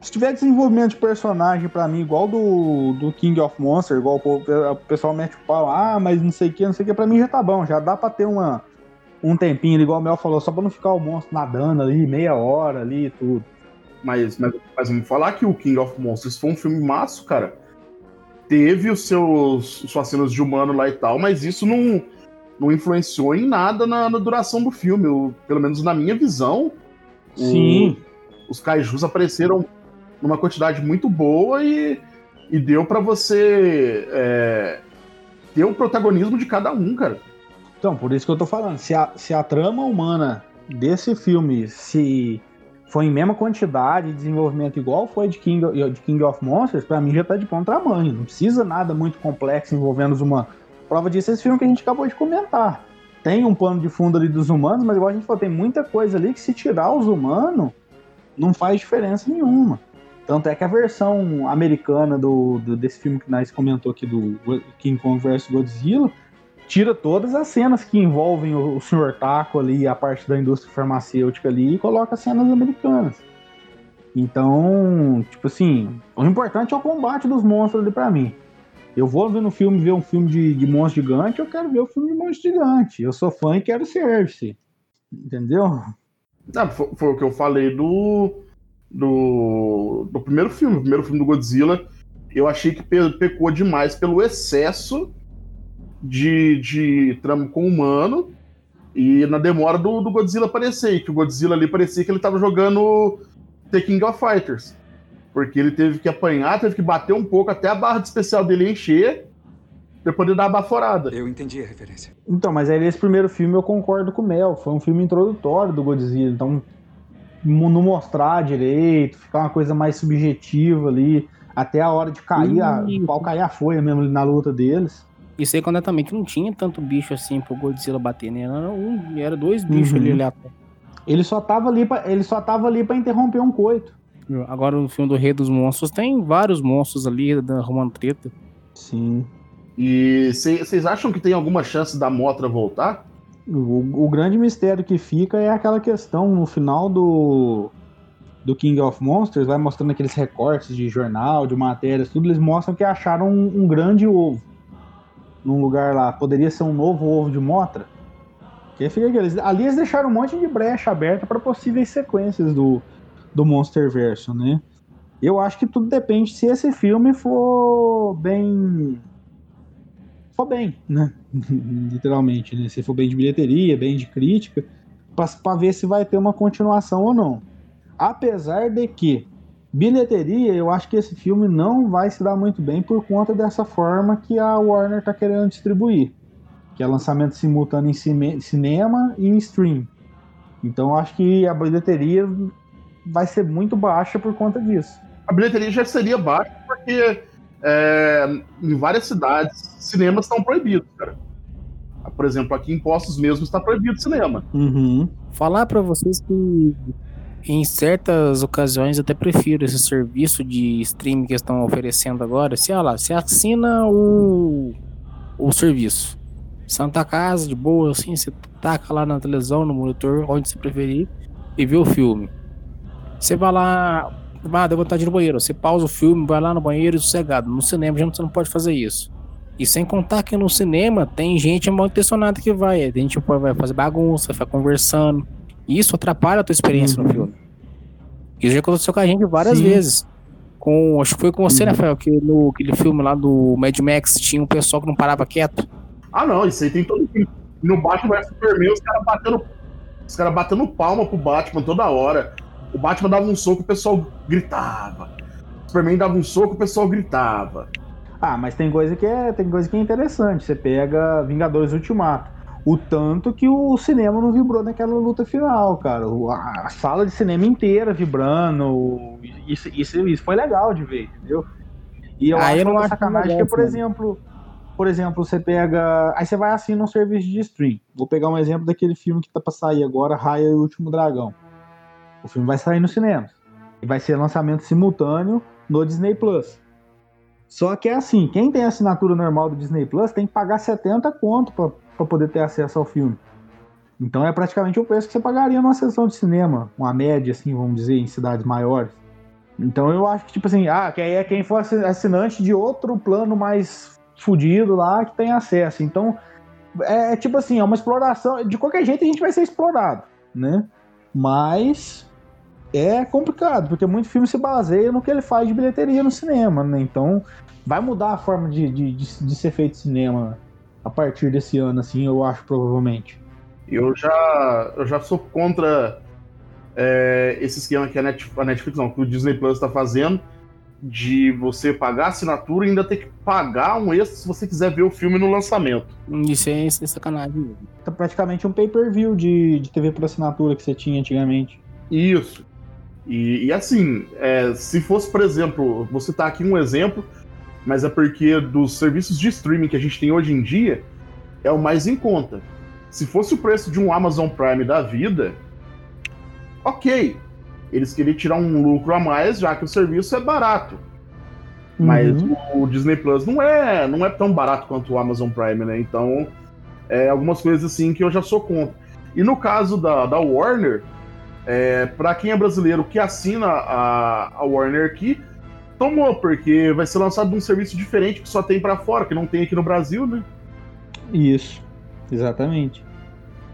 Speaker 1: Se tiver desenvolvimento de personagem pra mim, igual do, do King of Monsters, igual o, pessoal mete o pau, ah, mas não sei o que, não sei o que, pra mim já tá bom, já dá pra ter uma, um tempinho, igual o Mel falou, só pra não ficar o monstro nadando ali, meia hora ali e tudo.
Speaker 3: Mas, mas, mas vamos falar que o King of Monsters foi um filme maço, cara. Teve os seus suas cenas de humano lá e tal, mas isso não, não influenciou em nada na, na duração do filme. Eu- pelo menos na minha visão, o-
Speaker 1: Sim,
Speaker 3: os kaijus apareceram numa quantidade muito boa e, e deu pra você é, ter o protagonismo de cada um, cara.
Speaker 1: então, por isso que eu tô falando, se a, se a trama humana desse filme se foi em mesma quantidade de desenvolvimento igual foi de King, de King of Monsters, pra mim já tá de bom tamanho. Não precisa nada muito complexo envolvendo os humanos. Prova disso é esse filme que a gente acabou de comentar. Tem um pano de fundo ali dos humanos, mas igual a gente falou, tem muita coisa ali que se tirar os humanos, não faz diferença nenhuma. Tanto é que a versão americana do, do- desse filme que nós comentou aqui do King Kong vs Godzilla tira todas as cenas que envolvem o, Sr. Taco ali, a parte da indústria farmacêutica ali, e coloca cenas americanas. Então, tipo assim, o importante é o combate dos monstros ali pra mim. Eu vou ver no filme ver um filme de, de monstro gigante, eu quero ver o filme de monstro gigante. Eu sou fã e quero service. Entendeu?
Speaker 3: Ah, foi, foi o que eu falei do, do, do primeiro filme. O primeiro filme do Godzilla, eu achei que pe- pecou demais pelo excesso de, de trama com o humano e na demora do, do Godzilla aparecer. e Que o Godzilla ali parecia que ele tava jogando The King of Fighters. Porque ele teve que apanhar, teve que bater um pouco até a barra de especial dele encher pra poder dar a baforada.
Speaker 6: Eu entendi a referência.
Speaker 1: Então, mas aí nesse primeiro filme eu concordo com o Mel. Foi um filme introdutório do Godzilla. Então, não mostrar direito, ficar uma coisa mais subjetiva ali. Até a hora de cair, a,
Speaker 2: Isso.
Speaker 1: o pau cair a folha mesmo ali na luta deles.
Speaker 2: É também que não tinha tanto bicho assim pro Godzilla bater, né? Era, um, era dois bichos
Speaker 1: Uhum.
Speaker 2: ali aleatórios.
Speaker 1: Ele só tava ali pra, ele só tava ali para interromper um coito.
Speaker 2: Agora no filme do Rei dos Monstros tem vários monstros ali da- arrumando treta.
Speaker 1: Sim.
Speaker 3: E vocês acham que tem alguma chance da Motra voltar?
Speaker 1: O, o grande mistério que fica é aquela questão no final do do King of Monsters, vai mostrando aqueles recortes de jornal, de matérias, tudo, eles mostram que acharam um, um grande ovo num lugar lá. Poderia ser um novo ovo de Motra? Que fica aqueles, ali eles deixaram um monte de brecha aberta para possíveis sequências do, do Monsterverso, né? Eu acho que tudo depende se esse filme for bem. for bem, né? Literalmente, né? Se for bem de bilheteria, bem de crítica, para ver se vai ter uma continuação ou não. Apesar de que bilheteria, eu acho que esse filme não vai se dar muito bem por conta dessa forma que a Warner está querendo distribuir, que é lançamento simultâneo em cinema e em stream. Então eu acho que a bilheteria vai ser muito baixa por conta disso.
Speaker 3: A bilheteria já seria baixa porque é, em várias cidades cinemas estão proibidos, cara. Por exemplo, aqui em Postos mesmo está proibido cinema.
Speaker 1: Uhum.
Speaker 2: Falar para vocês que em certas ocasiões até prefiro esse serviço de streaming que estão oferecendo agora. Se, lá, você assina o, o serviço. Santa Casa, de boa, assim, você taca lá na televisão, no monitor, onde você preferir, e vê o filme. Você vai lá, ah, deu vontade de ir no banheiro. Você pausa o filme, vai lá no banheiro e sossegado. No cinema já você não pode fazer isso. E sem contar que no cinema tem gente mal intencionada que vai. A gente vai fazer bagunça, vai conversando. Isso atrapalha a tua experiência uhum. no filme. Isso já aconteceu com a gente várias Sim. vezes. Com, acho que foi com você, uhum. Rafael, que no aquele filme lá do Mad Max tinha um pessoal que não parava quieto.
Speaker 3: Ah, não, isso aí tem todo No Batman vs Superman, os caras batendo, os cara batendo palma pro Batman toda hora. O Batman dava um soco, o pessoal gritava. O Superman dava um soco, o pessoal gritava.
Speaker 1: Ah, mas tem coisa que é, tem coisa que é interessante. Você pega Vingadores Ultimato. O tanto que o cinema não vibrou naquela luta final, cara. A sala de cinema inteira vibrando. Isso, isso, isso foi legal de ver, entendeu? E eu ah, acho eu não sacanagem que, por exemplo, por exemplo, você pega. Aí você vai assim num serviço de stream. Vou pegar um exemplo daquele filme que tá pra sair agora, Raia e o Último Dragão. O filme vai sair no cinema. E vai ser lançamento simultâneo no Disney Plus. Só que é assim, quem tem assinatura normal do Disney Plus tem que pagar 70 conto para poder ter acesso ao filme. Então é praticamente o preço que você pagaria numa sessão de cinema, uma média, assim, vamos dizer, em cidades maiores. Então eu acho que, tipo assim, ah, que aí é quem for assinante de outro plano mais fudido lá que tem acesso. Então, é, é tipo assim, é uma exploração. De qualquer jeito a gente vai ser explorado, né? Mas é complicado, porque muito filme se baseia no que ele faz de bilheteria no cinema, né? Então, vai mudar a forma de, de, de, de ser feito cinema a partir desse ano, assim, eu acho, provavelmente.
Speaker 3: Eu já, eu já sou contra é, esse esquema que a Netflix, a Netflix, não, que o Disney Plus está fazendo, de você pagar a assinatura e ainda ter que pagar um extra se você quiser ver o filme no lançamento.
Speaker 2: Isso é, isso é sacanagem.
Speaker 1: É praticamente um pay-per-view de, de TV por assinatura que você tinha antigamente.
Speaker 3: Isso. E, e assim, é, se fosse, por exemplo, vou citar aqui um exemplo, mas é porque dos serviços de streaming que a gente tem hoje em dia, é o mais em conta. Se fosse o preço de um Amazon Prime da vida, ok. Eles queriam tirar um lucro a mais, já que o serviço é barato. Uhum. Mas o Disney Plus não é, não é tão barato quanto o Amazon Prime, né? Então, é algumas coisas assim que eu já sou contra. E no caso da, da Warner, é, para quem é brasileiro que assina a, a Warner aqui, tomou, porque vai ser lançado um serviço diferente que só tem para fora, que não tem aqui no Brasil, né?
Speaker 1: Isso, exatamente.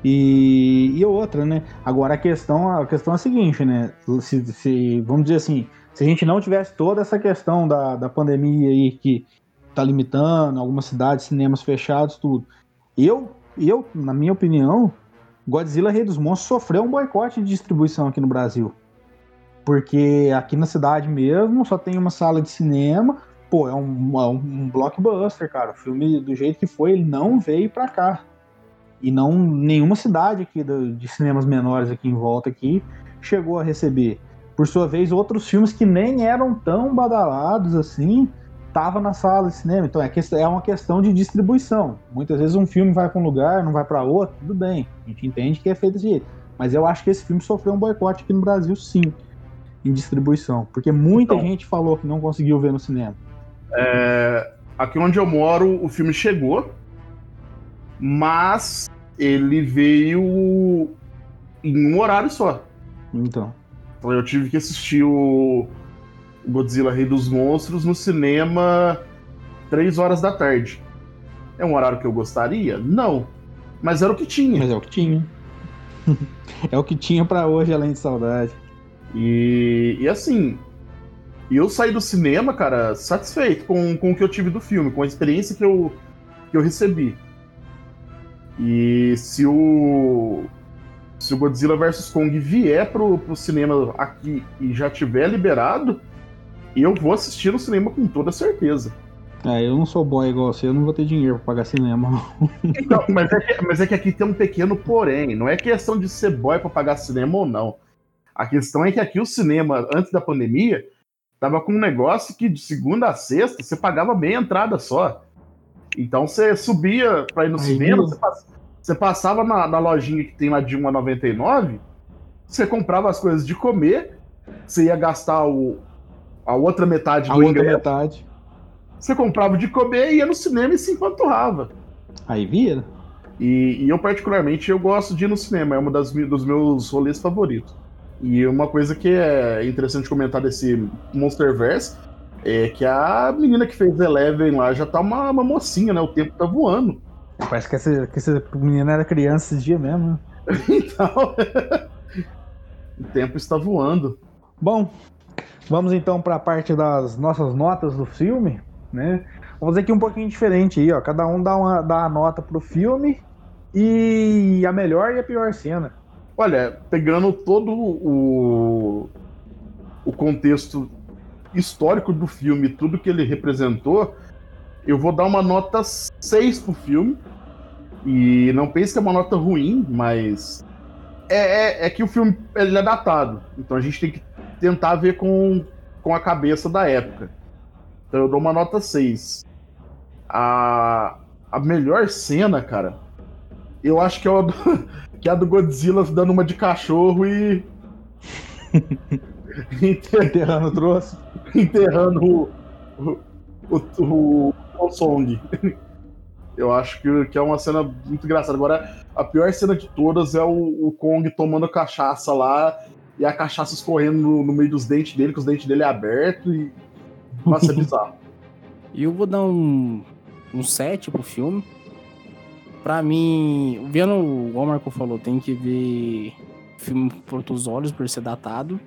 Speaker 1: E, e outra, né? Agora a questão, a questão é a seguinte, né? Se, se, vamos dizer assim, se a gente não tivesse toda essa questão da, da pandemia aí que tá limitando algumas cidades, cinemas fechados, tudo. Eu, eu, na minha opinião, Godzilla Rei dos Monstros sofreu um boicote de distribuição aqui no Brasil. Porque aqui na cidade mesmo só tem uma sala de cinema. Pô, é um, é um blockbuster, cara. O filme, do jeito que foi, ele não veio pra cá. E não nenhuma cidade aqui do, de cinemas menores aqui em volta aqui chegou a receber. Por sua vez, outros filmes que nem eram tão badalados assim estava na sala de cinema. Então é, é uma questão de distribuição. Muitas vezes um filme vai para um lugar, não vai para outro, tudo bem. A gente entende que é feito desse jeito. Mas eu acho que esse filme sofreu um boicote aqui no Brasil, sim, em distribuição. Porque muita então, gente falou que não conseguiu ver no cinema.
Speaker 3: É, aqui onde eu moro, o filme chegou, mas ele veio em um horário só.
Speaker 1: Então.
Speaker 3: Então eu tive que assistir o Godzilla Rei dos Monstros no cinema 3 horas da tarde. É um horário que eu gostaria? Não. Mas era o que tinha.
Speaker 1: Mas é o que tinha. é o que tinha para hoje, além de saudade.
Speaker 3: E, e assim, eu saí do cinema, cara, satisfeito com, com o que eu tive do filme, com a experiência que eu, que eu recebi. E se o. Se o Godzilla vs Kong vier pro, pro cinema aqui e já tiver liberado, eu vou assistir no cinema com toda certeza.
Speaker 1: É, eu não sou boy igual você, eu não vou ter dinheiro pra pagar cinema. Não,
Speaker 3: mas, é que, mas é que aqui tem um pequeno porém. Não é questão de ser boy pra pagar cinema ou não. A questão é que aqui o cinema, antes da pandemia, tava com um negócio que de segunda a sexta você pagava bem a entrada só. Então você subia pra ir no cinema, você, pass- você passava na, na lojinha que tem lá de 1,99, você comprava as coisas de comer, você ia gastar o, a outra metade
Speaker 1: A
Speaker 3: do
Speaker 1: outra
Speaker 3: ingresso,
Speaker 1: metade.
Speaker 3: você comprava de comer, ia no cinema e se empanturrava.
Speaker 1: Aí vira.
Speaker 3: E, e eu, particularmente, eu gosto de ir no cinema, é um dos meus rolês favoritos. E uma coisa que é interessante comentar desse Monsterverse é que a menina que fez Eleven lá já tá uma, uma mocinha, né? O tempo tá voando.
Speaker 1: Parece que essa, que essa menina era criança esses dias mesmo, né?
Speaker 3: Então. o tempo está voando.
Speaker 1: Bom, vamos então para a parte das nossas notas do filme, né? Vamos fazer aqui um pouquinho diferente aí, ó. Cada um dá uma, dá uma nota pro filme e a melhor e a pior cena.
Speaker 3: Olha, pegando todo o, o contexto histórico do filme, tudo que ele representou, eu vou dar uma nota 6 pro filme. E não pense que é uma nota ruim, mas é, é, é que o filme ele é datado. Então a gente tem que tentar ver com, com a cabeça da época. Então eu dou uma nota 6. A, a melhor cena, cara, eu acho que é, o do, que é a do Godzilla dando uma de cachorro e. Enter-
Speaker 1: Enterrando o troço.
Speaker 3: enterrando o, o, o, o, o Song. Eu acho que, que é uma cena muito engraçada. Agora, a pior cena de todas é o, o Kong tomando cachaça lá e a cachaça escorrendo no, no meio dos dentes dele, com os dentes dele abertos e. Nossa, é bizarro.
Speaker 2: E eu vou dar um, um 7 pro filme. Pra mim, vendo o Marco falou, tem que ver filme por outros olhos, por ser datado.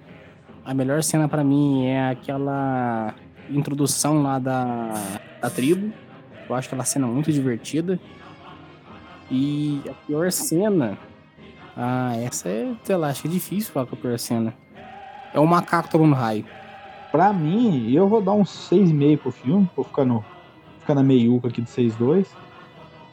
Speaker 2: A melhor cena pra mim é aquela introdução lá da, da tribo. Eu acho aquela cena muito divertida. E a pior cena. Ah, essa é, sei lá, acho que é difícil falar com a pior cena. É o macaco tomando raio.
Speaker 1: Pra mim, eu vou dar um 6,5 pro filme, vou ficar, no, ficar na meiuca aqui de 6,2.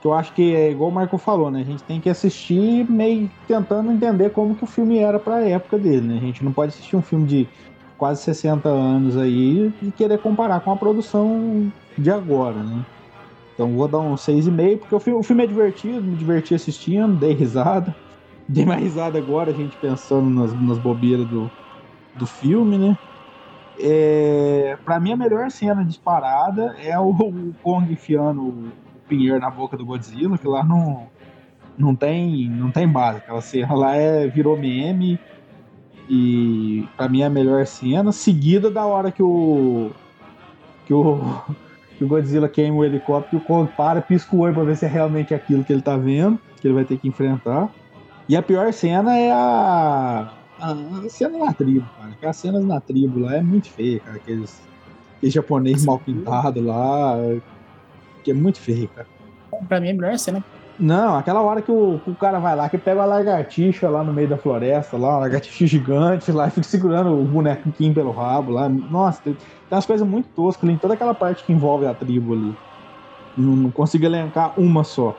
Speaker 1: Que eu acho que é igual o Marco falou, né? A gente tem que assistir meio tentando entender como que o filme era pra época dele, né? A gente não pode assistir um filme de quase 60 anos aí e querer comparar com a produção de agora, né? Então vou dar um 6,5, porque o filme, o filme é divertido, me diverti assistindo, dei risada. Dei mais risada agora, a gente pensando nas, nas bobeiras do, do filme, né? É, para mim, a melhor cena disparada é o, o Kong enfiando pinheiro na boca do Godzilla, que lá não, não, tem, não tem base. Aquela cena lá é, virou meme. E pra mim é a melhor cena, seguida da hora que o. que o. que o Godzilla queima o helicóptero o Kong para, pisca o olho pra ver se é realmente aquilo que ele tá vendo, que ele vai ter que enfrentar. E a pior cena é a. A cena na tribo, cara. Aquelas cenas na tribo lá é muito feia, cara. Aqueles, aqueles japonês mal pintados lá. Que é muito feio, cara.
Speaker 2: Pra mim, a melhor cena
Speaker 1: Não, aquela hora que o, que o cara vai lá, que pega uma lagartixa lá no meio da floresta, lá, uma lagartixa gigante lá, e fica segurando o bonequinho pelo rabo lá. Nossa, tem, tem umas coisas muito toscas ali em toda aquela parte que envolve a tribo ali. Não, não consigo elencar uma só.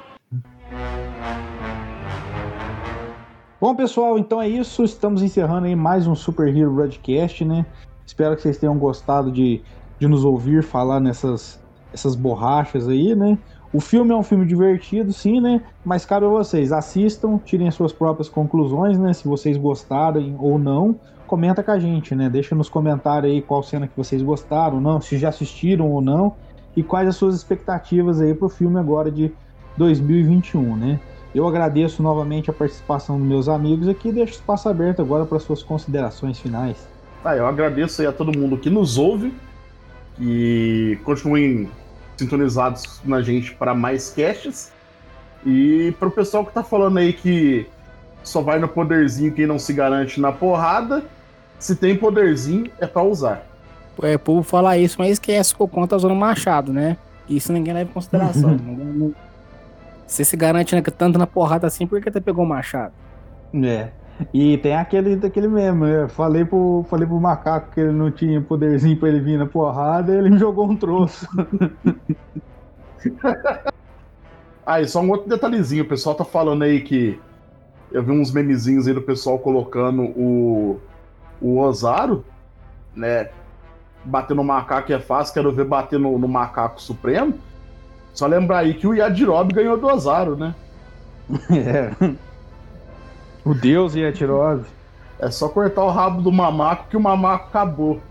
Speaker 1: Bom, pessoal, então é isso. Estamos encerrando aí mais um Super Hero Broadcast, né? Espero que vocês tenham gostado de, de nos ouvir falar nessas essas borrachas aí, né? O filme é um filme divertido, sim, né? Mas cabe a vocês, assistam, tirem as suas próprias conclusões, né? Se vocês gostarem ou não, comenta com a gente, né? Deixa nos comentários aí qual cena que vocês gostaram não, se já assistiram ou não, e quais as suas expectativas aí pro filme agora de 2021, né? Eu agradeço novamente a participação dos meus amigos aqui e deixo espaço aberto agora para suas considerações finais.
Speaker 3: Ah, eu agradeço aí a todo mundo que nos ouve e continuem sintonizados na gente para mais casts. E para o pessoal que tá falando aí que só vai no poderzinho quem não se garante na porrada, se tem poderzinho é para usar.
Speaker 2: É, o povo fala isso, mas esquece que o conta usando machado, né? Isso ninguém leva em consideração. Você se garante né, tanto na porrada assim, por que você pegou o machado?
Speaker 1: É. E tem aquele daquele mesmo, né? Falei pro, falei pro macaco que ele não tinha poderzinho pra ele vir na porrada, ele me jogou um troço.
Speaker 3: Ah, e só um outro detalhezinho. O pessoal tá falando aí que. Eu vi uns memezinhos aí do pessoal colocando o. O Ozaru, né? Bater no macaco é fácil, quero ver bater no, no macaco supremo. Só lembrar aí que o Yajirobe ganhou do Ozaru, né?
Speaker 1: É. O Deus e a tirose.
Speaker 3: É só cortar o rabo do mamaco que o mamaco acabou.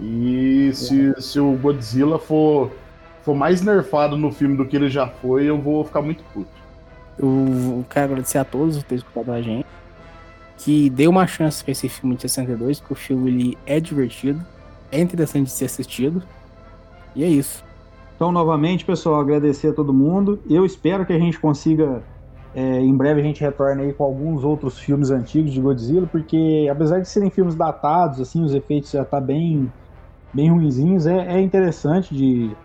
Speaker 3: E se, se o Godzilla for, for mais nerfado no filme do que ele já foi, eu vou ficar muito puto.
Speaker 2: Eu quero agradecer a todos por terem escutado a gente. Que dê uma chance pra esse filme de 62, porque o filme ele é divertido, é interessante de ser assistido. E é isso.
Speaker 1: Então, novamente, pessoal, agradecer a todo mundo. Eu espero que a gente consiga. É, em breve a gente retorne aí com alguns outros filmes antigos de Godzilla, porque apesar de serem filmes datados, assim, os efeitos já tá bem, bem ruinzinhos, é, é interessante de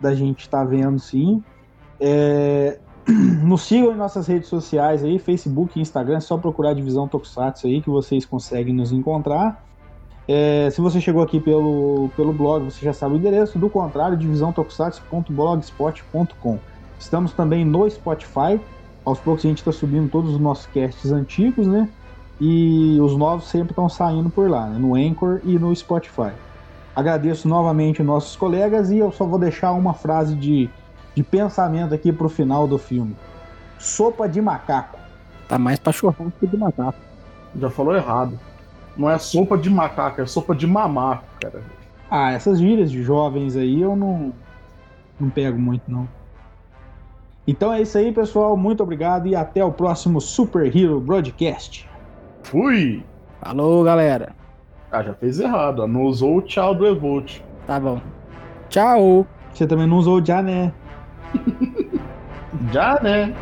Speaker 1: da gente estar vendo sim. É, nos sigam em nossas redes sociais aí, Facebook e Instagram, é só procurar a Divisão Tokusatsu aí que vocês conseguem nos encontrar. É, se você chegou aqui pelo, pelo blog, você já sabe o endereço. Do contrário, divisãotokusatsu.blogspot.com. Estamos também no Spotify. Aos poucos a gente está subindo todos os nossos casts antigos, né? E os novos sempre estão saindo por lá, né? no Anchor e no Spotify. Agradeço novamente nossos colegas e eu só vou deixar uma frase de, de pensamento aqui pro final do filme. Sopa de macaco.
Speaker 2: Tá mais pra churrasco que de macaco.
Speaker 3: Já falou errado. Não é sopa de macaco, é sopa de mamaco, cara.
Speaker 1: Ah, essas gírias de jovens aí eu não, não pego muito, não. Então é isso aí, pessoal. Muito obrigado e até o próximo Super Hero Broadcast.
Speaker 3: Fui!
Speaker 2: Falou, galera.
Speaker 3: Ah, já fez errado, ó. Não usou o tchau do Evolt.
Speaker 2: Tá bom. Tchau.
Speaker 1: Você também não usou o já, né?
Speaker 3: Já, né?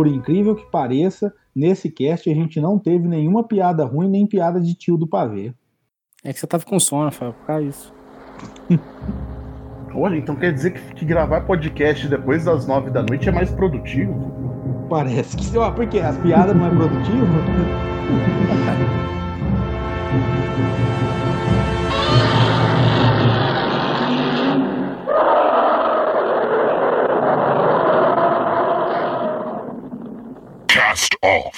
Speaker 1: Por incrível que pareça, nesse cast a gente não teve nenhuma piada ruim nem piada de tio do pavê.
Speaker 2: É que você tava com sono, foi por causa disso.
Speaker 3: Olha, então quer dizer que, que gravar podcast depois das nove da noite é mais produtivo?
Speaker 1: Parece que. Ó, por quê? As piadas não é produtivo? off.